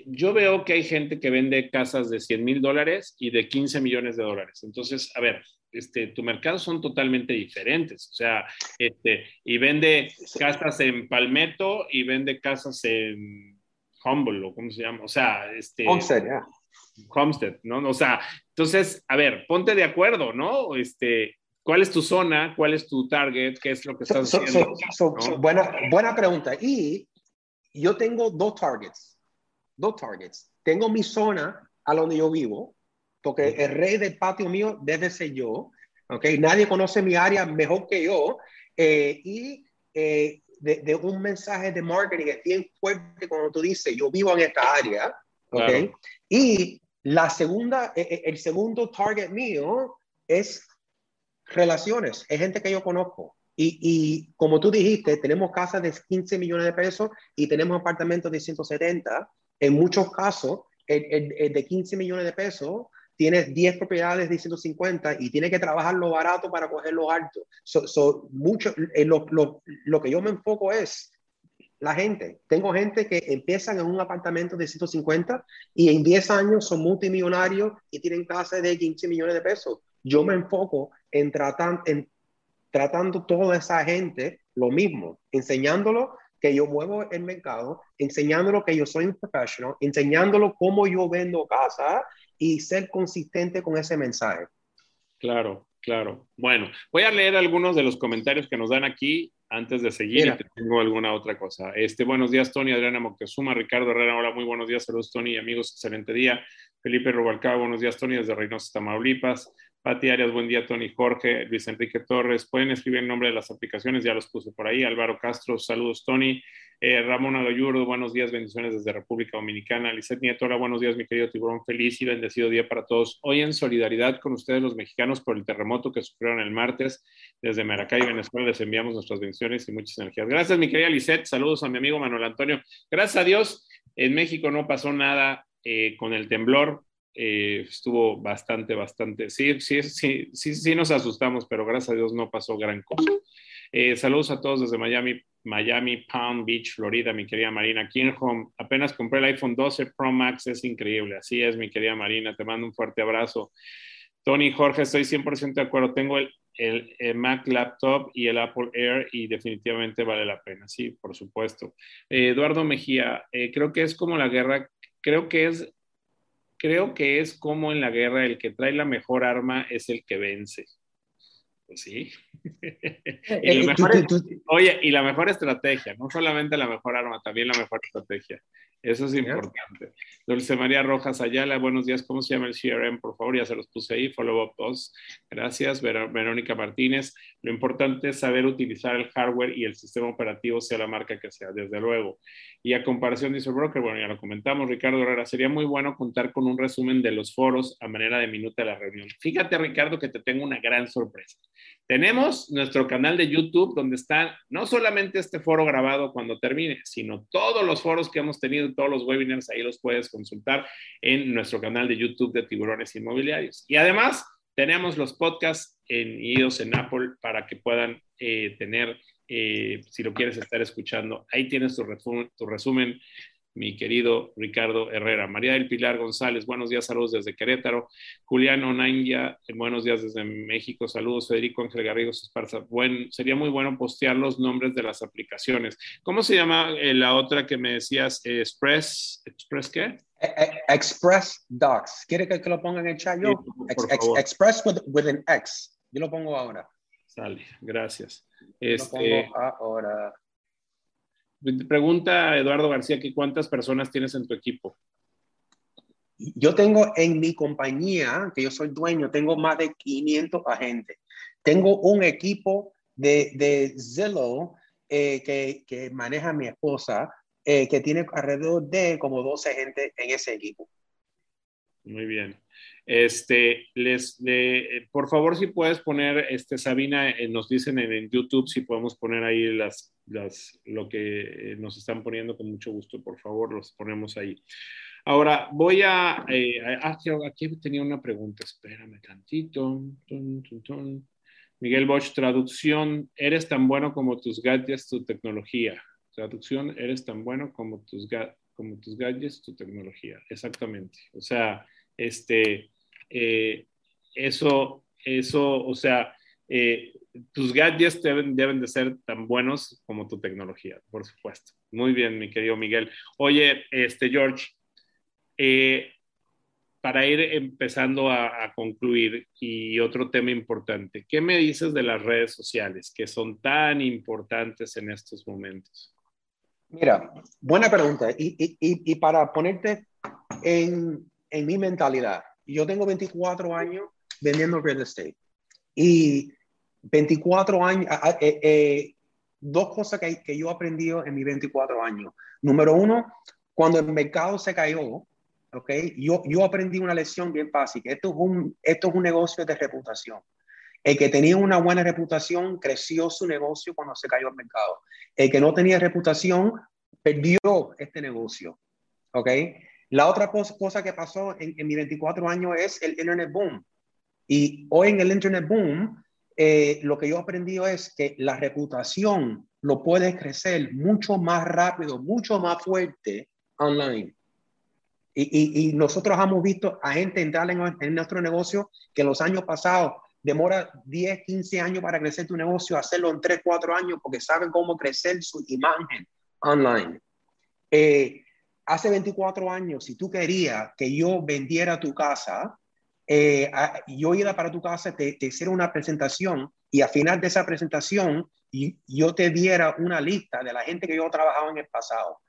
yo veo que hay gente que vende casas de 100 mil dólares y de 15 millones de dólares. Entonces, a ver, este, tu mercado son totalmente diferentes. O sea, este, y vende casas en Palmetto y vende casas en Humble, o cómo se llama. O sea, este. Homestead, Homestead, ¿no? O sea, entonces, a ver, ponte de acuerdo, ¿no? Este, ¿Cuál es tu zona? ¿Cuál es tu target? ¿Qué es lo que estás haciendo? buena, buena pregunta. Y yo tengo dos targets. Dos targets. Tengo mi zona a donde yo vivo, porque el rey del patio mío debe ser yo. Okay? Nadie conoce mi área mejor que yo. Eh, y eh, de, un mensaje de marketing es bien fuerte cuando tú dices, yo vivo en esta área. Okay? Y la segunda, eh, el segundo target mío es relaciones, es gente que yo conozco. Y, y, como tú dijiste, tenemos casas de 15 millones de pesos y tenemos apartamentos de 170. En muchos casos, el, de 15 millones de pesos tienes 10 propiedades de 150 y tienes que trabajar lo barato para coger lo alto. So, mucho, eh, lo, lo, lo, que yo me enfoco es la gente. Tengo gente que empiezan en un apartamento de 150 y en 10 años son multimillonarios y tienen casas de 15 millones de pesos yo me enfoco en, tratar, en tratando toda esa gente lo mismo, enseñándolo que yo muevo el mercado, enseñándolo que yo soy un profesional, enseñándolo cómo yo vendo casa y ser consistente con ese mensaje. Claro, claro. Bueno, voy a leer algunos de los comentarios que nos dan aquí antes de seguir tengo alguna otra cosa. Este, buenos días, Tony, Adriana Moctezuma, Ricardo Herrera, hola, muy buenos días, saludos, Tony, amigos, excelente día. Felipe Rubalcaba, buenos días, Tony, desde Reynosa, Tamaulipas. Pati Arias, buen día, Tony Jorge, Luis Enrique Torres. Pueden escribir el nombre de las aplicaciones, ya los puse por ahí. Álvaro Castro, saludos, Tony. Eh, Ramón Agoyurdo, buenos días, bendiciones desde República Dominicana. Lizeth Nietora, buenos días, mi querido tiburón. Feliz y bendecido día para todos. Hoy en solidaridad con ustedes, los mexicanos, por el terremoto que sufrieron el martes. Desde Maracay, Venezuela, les enviamos nuestras bendiciones y muchas energías. Gracias, mi querida Lizeth. Saludos a mi amigo Manuel Antonio. Gracias a Dios En México no pasó nada eh, con el temblor, eh, estuvo bastante, bastante, sí, sí, sí, sí, sí nos asustamos, pero gracias a Dios no pasó gran cosa. Eh, saludos a todos desde Miami, Miami, Palm Beach, Florida, mi querida Marina Home. Apenas compré el iPhone 12 Pro Max, es increíble. Así es, mi querida Marina, te mando un fuerte abrazo. Tony Jorge, estoy 100% de acuerdo. Tengo el, el, Mac Laptop y el Apple Air y definitivamente vale la pena, sí, por supuesto. Eh, Eduardo Mejía, eh, creo que es como la guerra, creo que es, creo que es como en la guerra el que trae la mejor arma es el que vence. Pues sí. Eh, oye, y la mejor estrategia, no solamente la mejor arma, también la mejor estrategia. Eso es importante. Dulce María Rojas Ayala, buenos días. ¿Cómo se llama el CRM? Por favor, ya se los puse ahí. Follow up post. Gracias. Verónica Martínez. Lo importante es saber utilizar el hardware y el sistema operativo, sea la marca que sea, desde luego. Y a comparación, dice el broker, bueno, ya lo comentamos, Ricardo Herrera, sería muy bueno contar con un resumen de los foros a manera de minuto de la reunión. Fíjate, Ricardo, que te tengo una gran sorpresa. Tenemos nuestro canal de YouTube donde está no solamente este foro grabado cuando termine, sino todos los foros que hemos tenido, todos los webinars, ahí los puedes consultar en nuestro canal de YouTube de Tiburones Inmobiliarios. Y además tenemos los podcasts en iOS, en Apple, para que puedan eh, tener, eh, si lo quieres estar escuchando, ahí tienes tu tu resumen mi querido Ricardo Herrera. María del Pilar González, buenos días, saludos desde Querétaro. Julián Onaingia, buenos días desde México, saludos. Federico Ángel Garrigos Esparza, bueno, sería muy bueno postear los nombres de las aplicaciones. ¿Cómo se llama eh, la otra que me decías? Express, ¿Express qué? E, e, Express Docs. ¿Quiere que, lo ponga en el chat yo? express with, with, an X. Yo lo pongo ahora. Sale, gracias. Este, lo pongo ahora. Pregunta Eduardo García que cuántas personas tienes en tu equipo. Yo tengo en mi compañía, que yo soy dueño, tengo más de 500 agentes. Tengo un equipo de, de Zillow eh, que, que, maneja mi esposa, eh, que tiene alrededor de como 12 gente en ese equipo. Muy bien. Este, les, por favor, si puedes poner, este, Sabina, eh, nos dicen en, YouTube si podemos poner ahí las, las, lo que nos están poniendo con mucho gusto, por favor, los ponemos ahí. Ahora, voy a, eh, ah, aquí tenía una pregunta, espérame tantito. Miguel Bosch, traducción, eres tan bueno como tus gadgets, tu tecnología. Traducción, eres tan bueno como tus, como tus gadgets, tu tecnología. Exactamente. O sea, este, eh, eso, eso, o sea, eh, tus gadgets deben, deben de ser tan buenos como tu tecnología, por supuesto. Muy bien, mi querido Miguel. Oye, este George, eh, para ir empezando a, concluir y otro tema importante, ¿qué me dices de las redes sociales que son tan importantes en estos momentos? Mira, buena pregunta. Y, y, y para ponerte en, en mi mentalidad, yo tengo 24 años vendiendo real estate y 24 años, eh, eh, dos cosas que, que yo he aprendido en mis 24 años. Número uno, cuando el mercado se cayó, ¿ok? Yo, yo aprendí una lección bien básica. Esto es, un, esto es un negocio de reputación. El que tenía una buena reputación creció su negocio cuando se cayó el mercado. El que no tenía reputación perdió este negocio. ¿Ok? La otra cosa, que pasó en, en mis 24 años es el Internet Boom. Y hoy en el Internet Boom, eh, lo que yo he aprendido es que la reputación lo puede crecer mucho más rápido, mucho más fuerte online. Y, y, nosotros hemos visto a gente entrar en, en, nuestro negocio que los años pasados demora 10, 15 años para crecer tu negocio, hacerlo en 3, 4 años porque saben cómo crecer su imagen online. Eh, hace 24 años, si tú querías que yo vendiera tu casa, eh, yo iba para tu casa, te, te hiciera una presentación y al final de esa presentación yo te diera una lista de la gente que yo trabajaba en el pasado.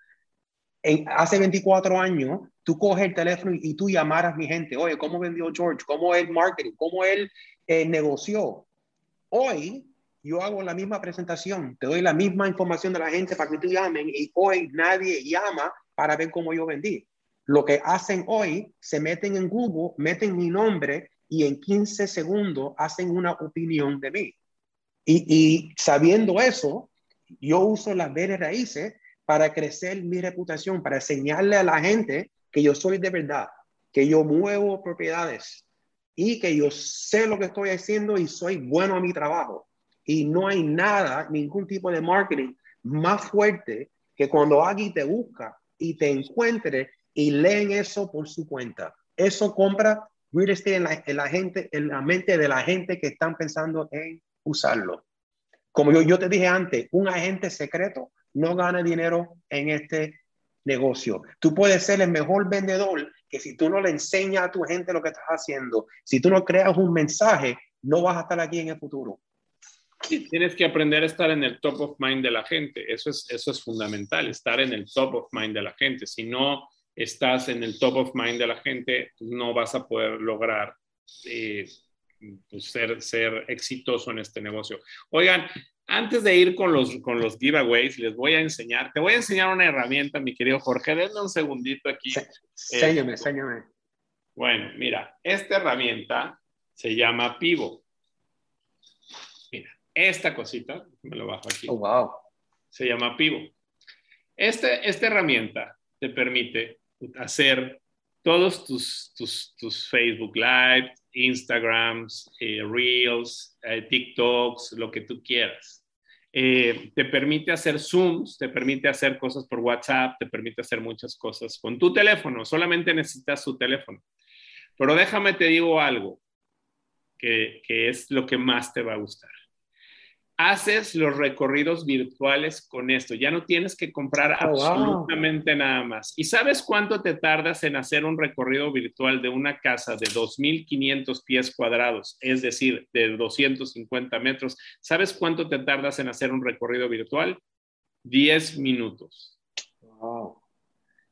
En, hace 24 años, tú coges el teléfono y, tú llamaras a mi gente, oye, ¿cómo vendió George? ¿Cómo el marketing? ¿Cómo él eh, negoció? Hoy yo hago la misma presentación, te doy la misma información de la gente para que tú llamen y hoy nadie llama para ver cómo yo vendí. Lo que hacen hoy, se meten en Google, meten mi nombre y en 15 segundos hacen una opinión de mí. Y, sabiendo eso, yo uso las bienes raíces para crecer mi reputación, para enseñarle a la gente que yo soy de verdad, que yo muevo propiedades y que yo sé lo que estoy haciendo y soy bueno a mi trabajo. Y no hay nada, ningún tipo de marketing más fuerte que cuando alguien te busca y te encuentre y leen eso por su cuenta. Eso compra real estate en la, en la gente, en la mente de la gente que están pensando en usarlo. Como yo, yo te dije antes, un agente secreto no gana dinero en este negocio. Tú puedes ser el mejor vendedor que si tú no le enseñas a tu gente lo que estás haciendo, si tú no creas un mensaje, no vas a estar aquí en el futuro. Tienes que aprender a estar en el top of mind de la gente. Eso es, eso es fundamental, estar en el top of mind de la gente. Si no estás en el top of mind de la gente, no vas a poder lograr eh, pues, ser, ser exitoso en este negocio. Oigan, antes de ir con los, con los giveaways, les voy a enseñar, te voy a enseñar una herramienta, mi querido Jorge. Denme un segundito aquí. Séñame, eh, Bueno, mira, esta herramienta se llama Pivo. Esta cosita, me lo bajo aquí. Oh, wow. Se llama Pivo. Este, esta herramienta te permite hacer todos tus, tus, tus Facebook Live, Instagrams, eh, Reels, eh, TikToks, lo que tú quieras. Eh, te permite hacer Zooms, te permite hacer cosas por WhatsApp, te permite hacer muchas cosas con tu teléfono, solamente necesitas tu teléfono. Pero déjame te digo algo que, que es lo que más te va a gustar haces los recorridos virtuales con esto. Ya no tienes que comprar oh, absolutamente nada más. ¿Y sabes cuánto te tardas en hacer un recorrido virtual de una casa de 2.500 pies cuadrados, es decir, de 250 metros? ¿Sabes cuánto te tardas en hacer un recorrido virtual? 10 minutos. Wow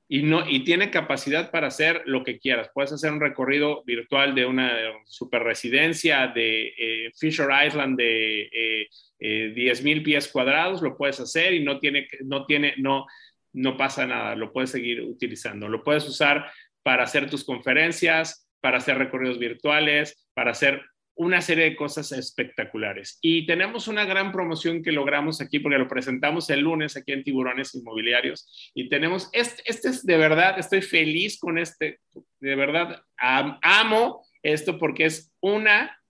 y, no, y tiene capacidad para hacer lo que quieras. Puedes hacer un recorrido virtual de una super residencia de eh, Fisher Island de eh, eh, 10 mil pies cuadrados, lo puedes hacer y no tiene, no tiene, no, no pasa nada, lo puedes seguir utilizando. Lo puedes usar para hacer tus conferencias, para hacer recorridos virtuales, para hacer una serie de cosas espectaculares. Y tenemos una gran promoción que logramos aquí porque lo presentamos el lunes aquí en Tiburones Inmobiliarios. Y tenemos, este, es de verdad, estoy feliz con este, de verdad, amo esto porque es una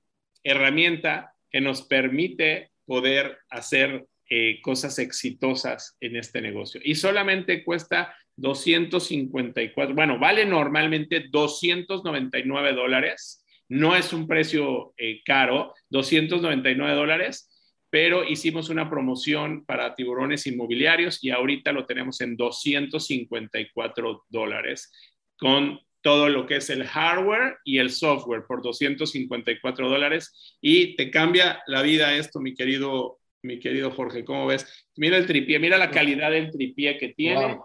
herramienta que nos permite poder hacer eh, cosas exitosas en este negocio. Y solamente cuesta 254, bueno, vale normalmente 299 dólares no es un precio eh, caro, 299 dólares, pero hicimos una promoción para tiburones inmobiliarios y ahorita lo tenemos en 254 dólares con todo lo que es el hardware y el software por 254 dólares y te cambia la vida esto, mi querido, mi querido Jorge. ¿Cómo ves? Mira el tripié, mira la calidad del tripié que tiene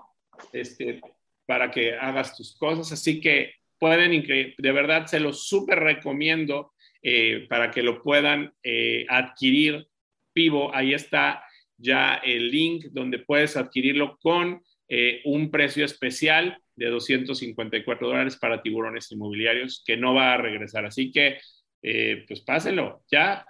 este, para que hagas tus cosas. Así que pueden, de verdad se los súper recomiendo eh, para que lo puedan eh, adquirir. Pivo, ahí está ya el link donde puedes adquirirlo con eh, un precio especial de 254 dólares para tiburones inmobiliarios que no va a regresar. Así que, pues pásenlo. Ya,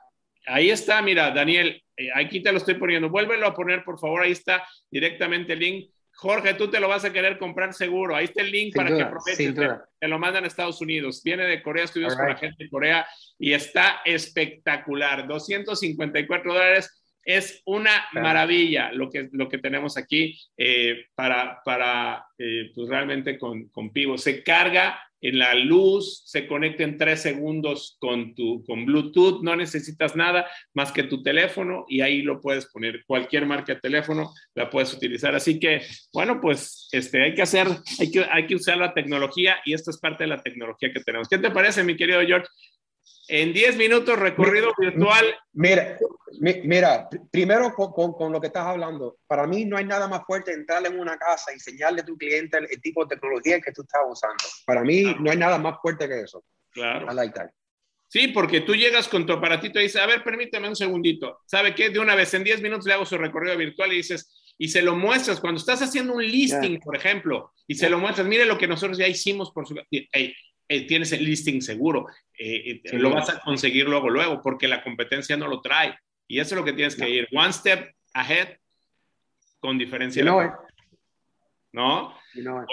ahí está, mira, Daniel, aquí te lo estoy poniendo. Vuélvelo a poner, por favor, ahí está directamente el link Jorge, tú te lo vas a querer comprar seguro. Ahí está el link para que aproveches. Te, lo mandan a Estados Unidos. Viene de Corea, estudios con la gente de Corea y está espectacular. 254 dólares. Es una maravilla lo que, lo que tenemos aquí eh, para, para eh, pues realmente con, con Pivo. Se carga en la luz, se conecta en tres segundos con, tu, con Bluetooth, no necesitas nada más que tu teléfono y ahí lo puedes poner. Cualquier marca de teléfono la puedes utilizar. Así que, bueno, pues este, hay que hacer, hay que, hay que usar la tecnología y esto es parte de la tecnología que tenemos. ¿Qué te parece, mi querido George? En 10 minutos, recorrido virtual. Mira, mira primero con, con, lo que estás hablando, para mí no hay nada más fuerte entrar en una casa y enseñarle a tu cliente el, tipo de tecnología que tú estás usando. Para mí no hay nada más fuerte que eso. Claro. I like that. Sí, porque tú llegas con tu aparatito y dices, a ver, permíteme un segundito. ¿Sabe qué? De una vez, en 10 minutos le hago su recorrido virtual y dices, y se lo muestras cuando estás haciendo un listing, por ejemplo, y se lo muestras, mire lo que nosotros ya hicimos por su... Eh, tienes el listing seguro, eh, eh, lo vas a conseguir luego, luego, porque la competencia no lo trae. Y eso es lo que tienes que ir, one step ahead con diferencia. No, ¿no?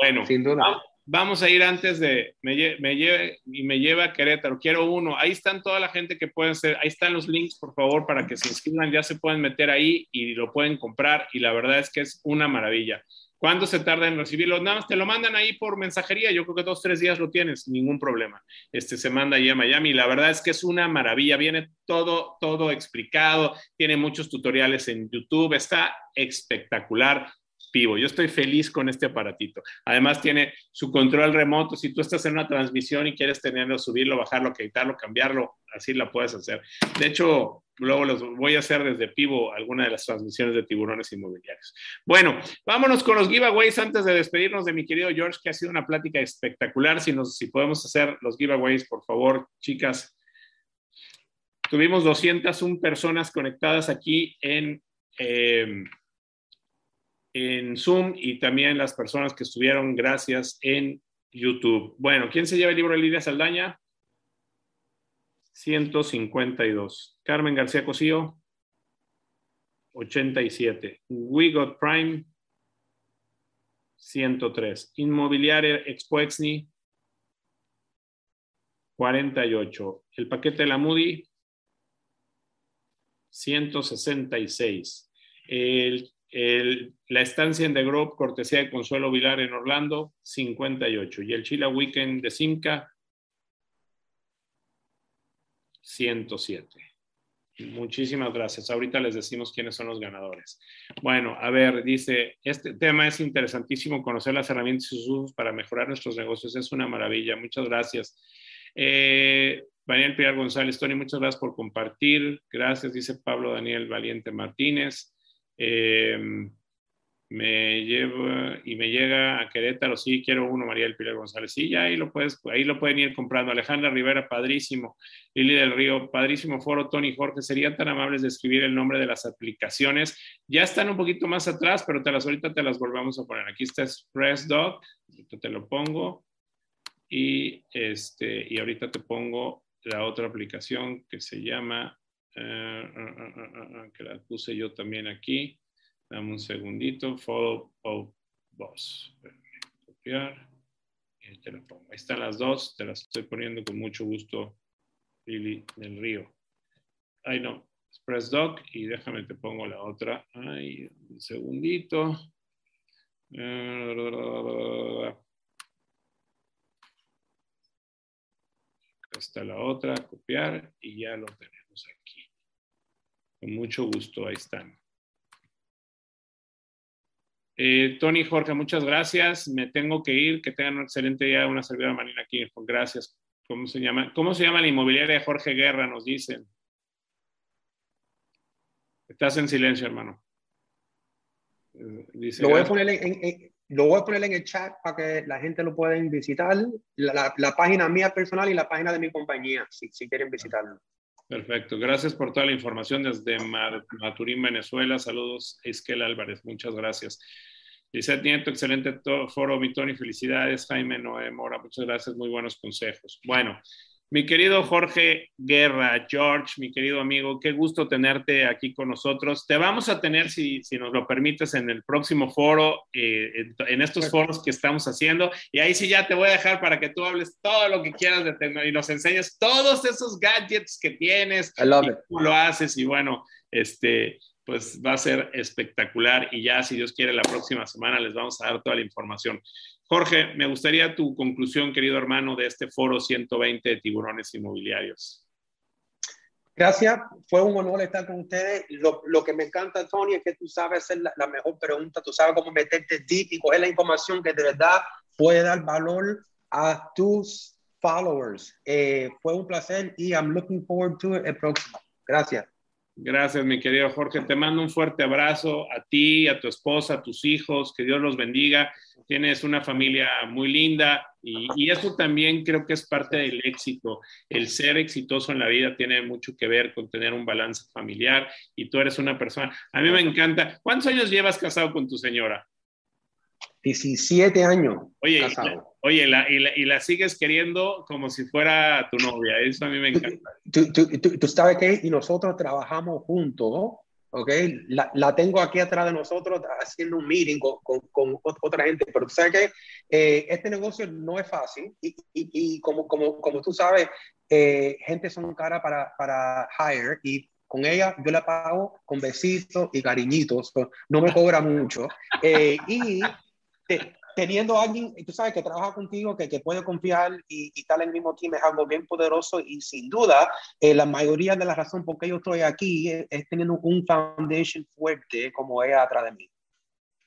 bueno, sin duda. Vamos a ir antes de, me, lleve, y me lleva a Querétaro, quiero uno. Ahí están toda la gente que pueden ser, ahí están los links, por favor, para que se inscriban, ya se pueden meter ahí y lo pueden comprar y la verdad es que es una maravilla. ¿Cuándo se tarda en recibirlo? Nada más te lo mandan ahí por mensajería. Yo creo que dos, tres días lo tienes, ningún problema. Este se manda ahí a Miami. La verdad es que es una maravilla. Viene todo, todo explicado. Tiene muchos tutoriales en YouTube. Está espectacular. Pivo. Yo estoy feliz con este aparatito. Además tiene su control remoto. Si tú estás en una transmisión y quieres tenerlo, subirlo, bajarlo, quitarlo, cambiarlo, así la puedes hacer. De hecho, luego los voy a hacer desde Pivo alguna de las transmisiones de tiburones inmobiliarios. Bueno, vámonos con los giveaways antes de despedirnos de mi querido George, que ha sido una plática espectacular. Si, nos, si podemos hacer los giveaways, por favor, chicas. Tuvimos 201 personas conectadas aquí en... Eh, en Zoom y también las personas que estuvieron gracias en YouTube. Bueno, ¿quién se lleva el libro de Lidia Saldaña? 152. Carmen García Cosío, 87. We Got Prime, 103. Inmobiliaria Expoexni, 48. El paquete de la Moody, 166. El la estancia en The Grove, cortesía de Consuelo Vilar en Orlando, 58. Y el Chila Weekend de Simca, 107. Muchísimas gracias. Ahorita les decimos quiénes son los ganadores. Bueno, a ver, dice, este tema es interesantísimo, conocer las herramientas y sus usos para mejorar nuestros negocios. Es una maravilla. Muchas gracias. Eh, Daniel Pilar González, Tony, muchas gracias por compartir. Gracias, dice Pablo Daniel Valiente Martínez. Em, me lleva y me llega a Querétaro, sí, quiero uno, María del Pilar González, sí, ya ahí lo puedes, ahí lo pueden ir comprando. Alejandra Rivera, padrísimo. Lili del Río, padrísimo foro. Tony Jorge, serían tan amables de escribir el nombre de las aplicaciones. Ya están un poquito más atrás, pero te las, ahorita te las volvemos a poner. Aquí está Dog, ahorita te lo pongo. Y, este, y ahorita te pongo la otra aplicación que se llama eh, ah, ah, ah, que la puse yo también aquí. Dame un segundito. Follow of boss. Copiar. Y te la pongo. Ahí están las dos. Te las estoy poniendo con mucho gusto, Lili del Río. Ay, no. Express Doc. Y déjame te pongo la otra. Ay, un segundito. Está la otra. Copiar. Y ya lo tenemos aquí. Con mucho gusto, ahí están. Eh, Tony Jorge, muchas gracias. Me tengo que ir. Que tengan un excelente día. Una servidora Marina aquí. Gracias. ¿Cómo se llama? ¿Cómo se llama la inmobiliaria de Jorge Guerra? Nos dicen. Estás en silencio, hermano. Eh, lo, voy a poner en, lo voy a poner en el chat para que la gente lo pueda visitar. La, página mía personal y la página de mi compañía, si, si quieren visitarlo. Perfecto. Gracias por toda la información desde Maturín, Venezuela. Saludos, Esquel Álvarez. Muchas gracias. Lizeth Nieto, excelente foro, mi Tony. Felicidades. Jaime Noé Mora, muchas gracias. Muy buenos consejos. Bueno, mi querido Jorge Guerra, George, mi querido amigo, qué gusto tenerte aquí con nosotros. Te vamos a tener, si, si nos lo permites, en el próximo foro, eh, en, estos foros que estamos haciendo. Y ahí sí ya te voy a dejar para que tú hables todo lo que quieras de tecnología y nos enseñes todos esos gadgets que tienes. I love Tú lo haces y bueno, este, pues va a ser espectacular. Y ya, si Dios quiere, la próxima semana les vamos a dar toda la información. Jorge, me gustaría tu conclusión, querido hermano, de este foro 120 de tiburones inmobiliarios. Gracias, fue un honor estar con ustedes. Lo, que me encanta, Tony, es que tú sabes hacer la, mejor pregunta, tú sabes cómo meterte deep y coger la información que de verdad puede dar valor a tus followers. Eh, fue un placer y I'm looking forward to el próximo. Gracias. Gracias, mi querido Jorge. Te mando un fuerte abrazo a ti, a tu esposa, a tus hijos. Que Dios los bendiga tienes una familia muy linda y, eso también creo que es parte del éxito. El ser exitoso en la vida tiene mucho que ver con tener un balance familiar y tú eres una persona. A mí me encanta. ¿Cuántos años llevas casado con tu señora? 17 años. Oye, oye y, la, sigues queriendo como si fuera tu novia. Eso a mí me encanta. Tú, tú, tú, sabes que y nosotros trabajamos juntos, ¿ok? La, la, tengo aquí atrás de nosotros haciendo un meeting con, con, con otra gente, pero tú sabes que eh, este negocio no es fácil y, y, y como, como, como, tú sabes, eh, gente son cara para, para hire y con ella yo la pago con besitos y cariñitos, no me cobra mucho. Eh, y te, teniendo a alguien, tú sabes, que trabaja contigo, que, que puede confiar y, y, estar en el mismo team es algo bien poderoso y sin duda, eh, la mayoría de la razón por qué yo estoy aquí es, es teniendo un foundation fuerte como ella atrás de mí.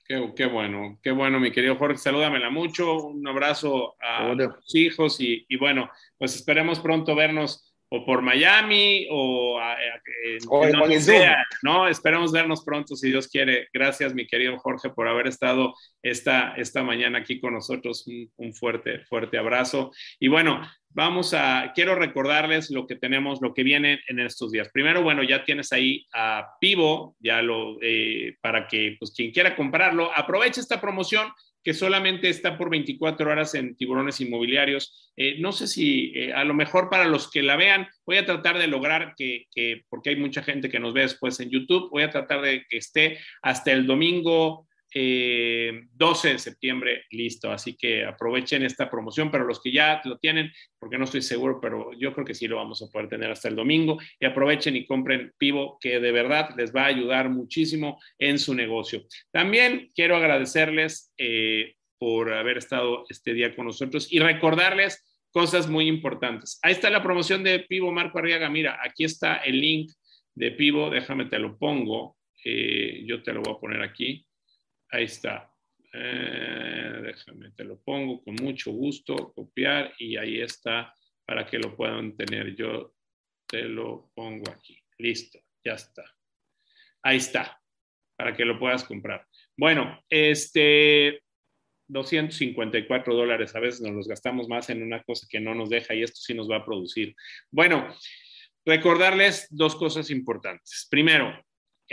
Qué, qué, bueno, qué bueno, mi querido Jorge, salúdamela mucho, un abrazo a tus hijos y, y bueno, pues esperemos pronto vernos o por Miami o, a, a, en, o en, en sea, ¿no? Esperamos vernos pronto si Dios quiere. Gracias, mi querido Jorge, por haber estado esta, esta mañana aquí con nosotros. Un, un, fuerte, fuerte abrazo. Y bueno, vamos a, quiero recordarles lo que tenemos, lo que viene en estos días. Primero, bueno, ya tienes ahí a Pivo, ya lo, eh, para que, pues, quien quiera comprarlo, aproveche esta promoción que solamente está por 24 horas en tiburones inmobiliarios. Eh, no sé si eh, a lo mejor para los que la vean, voy a tratar de lograr que, que, porque hay mucha gente que nos ve después en YouTube, voy a tratar de que esté hasta el domingo eh, 12 de septiembre listo. Así que aprovechen esta promoción, pero los que ya lo tienen, porque no estoy seguro, pero yo creo que sí lo vamos a poder tener hasta el domingo. Y aprovechen y compren Pivo, que de verdad les va a ayudar muchísimo en su negocio. También quiero agradecerles eh, por haber estado este día con nosotros y recordarles cosas muy importantes. Ahí está la promoción de Pivo Marco Arriaga. Mira, aquí está el link de Pivo. Déjame te lo pongo. Eh, yo te lo voy a poner aquí. Ahí está. Eh, déjame, te lo pongo con mucho gusto, copiar y ahí está para que lo puedan tener. Yo te lo pongo aquí. Listo, ya está. Ahí está, para que lo puedas comprar. Bueno, este 254 dólares, a veces nos los gastamos más en una cosa que no nos deja y esto sí nos va a producir. Bueno, recordarles dos cosas importantes. Primero,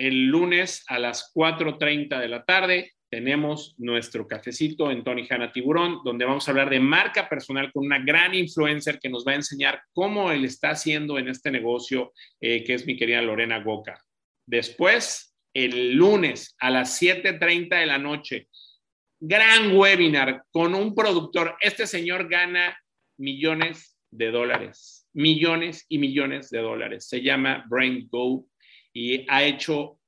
el lunes a las 4.30 de la tarde tenemos nuestro cafecito en Tony Hanna Tiburón, donde vamos a hablar de marca personal con una gran influencer que nos va a enseñar cómo él está haciendo en este negocio, eh, que es mi querida Lorena Goca. Después, el lunes a las 7.30 de la noche, gran webinar con un productor. Este señor gana millones de dólares, millones y millones de dólares. Se llama Brain Go y ha hecho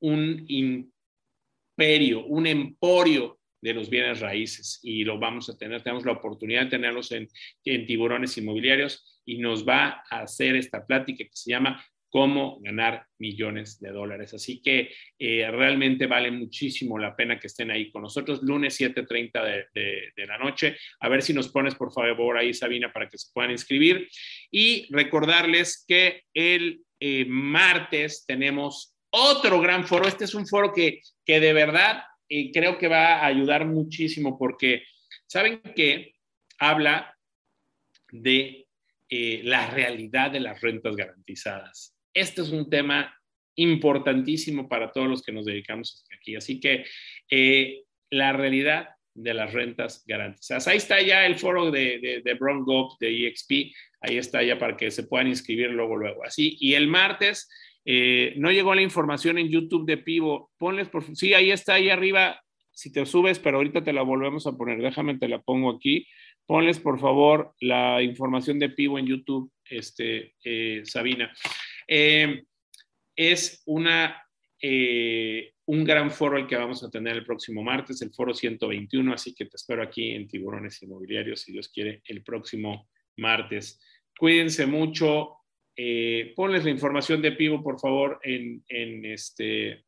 un imperio, un emporio de los bienes raíces y lo vamos a tener, tenemos la oportunidad de tenerlos en, en tiburones inmobiliarios y nos va a hacer esta plática que se llama cómo ganar millones de dólares. Así que eh, realmente vale muchísimo la pena que estén ahí con nosotros, lunes 7.30 de, de, de, la noche. A ver si nos pones, por favor, ahí, Sabina, para que se puedan inscribir. Y recordarles que el eh, martes tenemos otro gran foro. Este es un foro que, que de verdad eh, creo que va a ayudar muchísimo porque saben que habla de eh, la realidad de las rentas garantizadas. Este es un tema importantísimo para todos los que nos dedicamos aquí. Así que la realidad de las rentas garantizadas. Ahí está ya el foro de, de, de Bronco, de EXP. Ahí está ya para que se puedan inscribir luego, luego. Así. Y el martes eh, no llegó la información en YouTube de Pivo. Ponles por sí, ahí está, ahí arriba. Si te subes, pero ahorita te la volvemos a poner. Déjame, te la pongo aquí. Ponles por favor la información de Pivo en YouTube, este, eh, Sabina. Eh, es una, eh, un gran foro el que vamos a tener el próximo martes, el foro 121, así que te espero aquí en Tiburones Inmobiliarios, si Dios quiere, el próximo martes. Cuídense mucho, eh, ponles la información de Pivo, por favor, en, en este,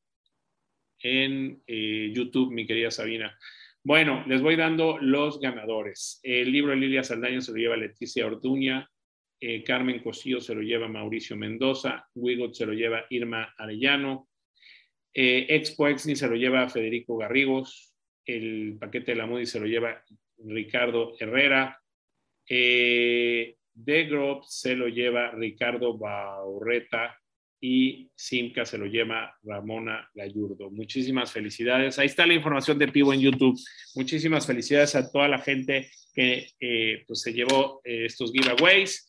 en eh, YouTube, mi querida Sabina. Bueno, les voy dando los ganadores. El libro de Lilia Saldaña se lo lleva Leticia Orduña, eh, Carmen Cosío se lo lleva Mauricio Mendoza, Wigot se lo lleva Irma Arellano, eh, Expo Exni se lo lleva Federico Garrigos, el paquete de la Moody se lo lleva Ricardo Herrera, eh, The Group se lo lleva Ricardo Baurreta y Simca se lo lleva Ramona Gallurdo. Muchísimas felicidades. Ahí está la información de Pivo en YouTube. Muchísimas felicidades a toda la gente que eh, pues se llevó eh, estos giveaways.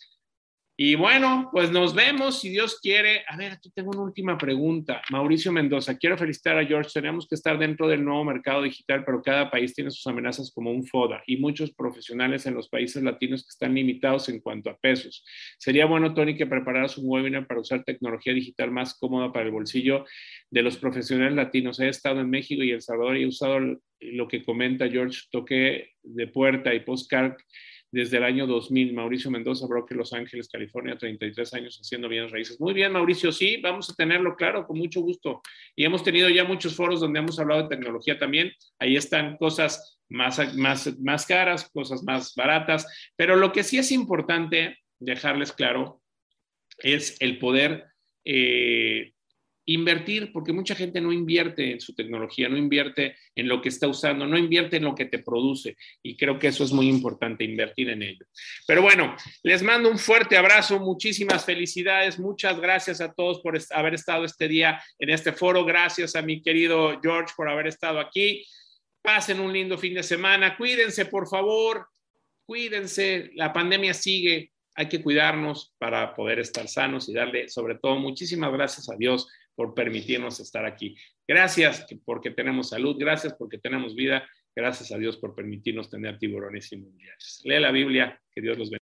Y bueno, pues nos vemos si Dios quiere. A ver, aquí tengo una última pregunta. Mauricio Mendoza, quiero felicitar a George. Tenemos que estar dentro del nuevo mercado digital, pero cada país tiene sus amenazas como un FODA y muchos profesionales en los países latinos que están limitados en cuanto a pesos. Sería bueno, Tony, que prepararas un webinar para usar tecnología digital más cómoda para el bolsillo de los profesionales latinos. He estado en México y El Salvador y he usado lo que comenta George. Toqué de puerta y postcard desde el año 2000. Mauricio Mendoza, broker Los Ángeles, California, 33 años haciendo bienes raíces. Muy bien, Mauricio, sí, vamos a tenerlo claro, con mucho gusto. Y hemos tenido ya muchos foros donde hemos hablado de tecnología también. Ahí están cosas más, más, más caras, cosas más baratas, pero lo que sí es importante dejarles claro es el poder eh, invertir, porque mucha gente no invierte en su tecnología, no invierte en lo que está usando, no invierte en lo que te produce. Y creo que eso es muy importante, invertir en ello. Pero bueno, les mando un fuerte abrazo, muchísimas felicidades, muchas gracias a todos por haber estado este día en este foro, gracias a mi querido George por haber estado aquí. Pasen un lindo fin de semana, cuídense por favor, cuídense, la pandemia sigue, hay que cuidarnos para poder estar sanos y darle sobre todo muchísimas gracias a Dios por permitirnos estar aquí. Gracias porque tenemos salud, gracias porque tenemos vida, gracias a Dios por permitirnos tener tiburones inmundiales. Lee la Biblia, que Dios los bendiga.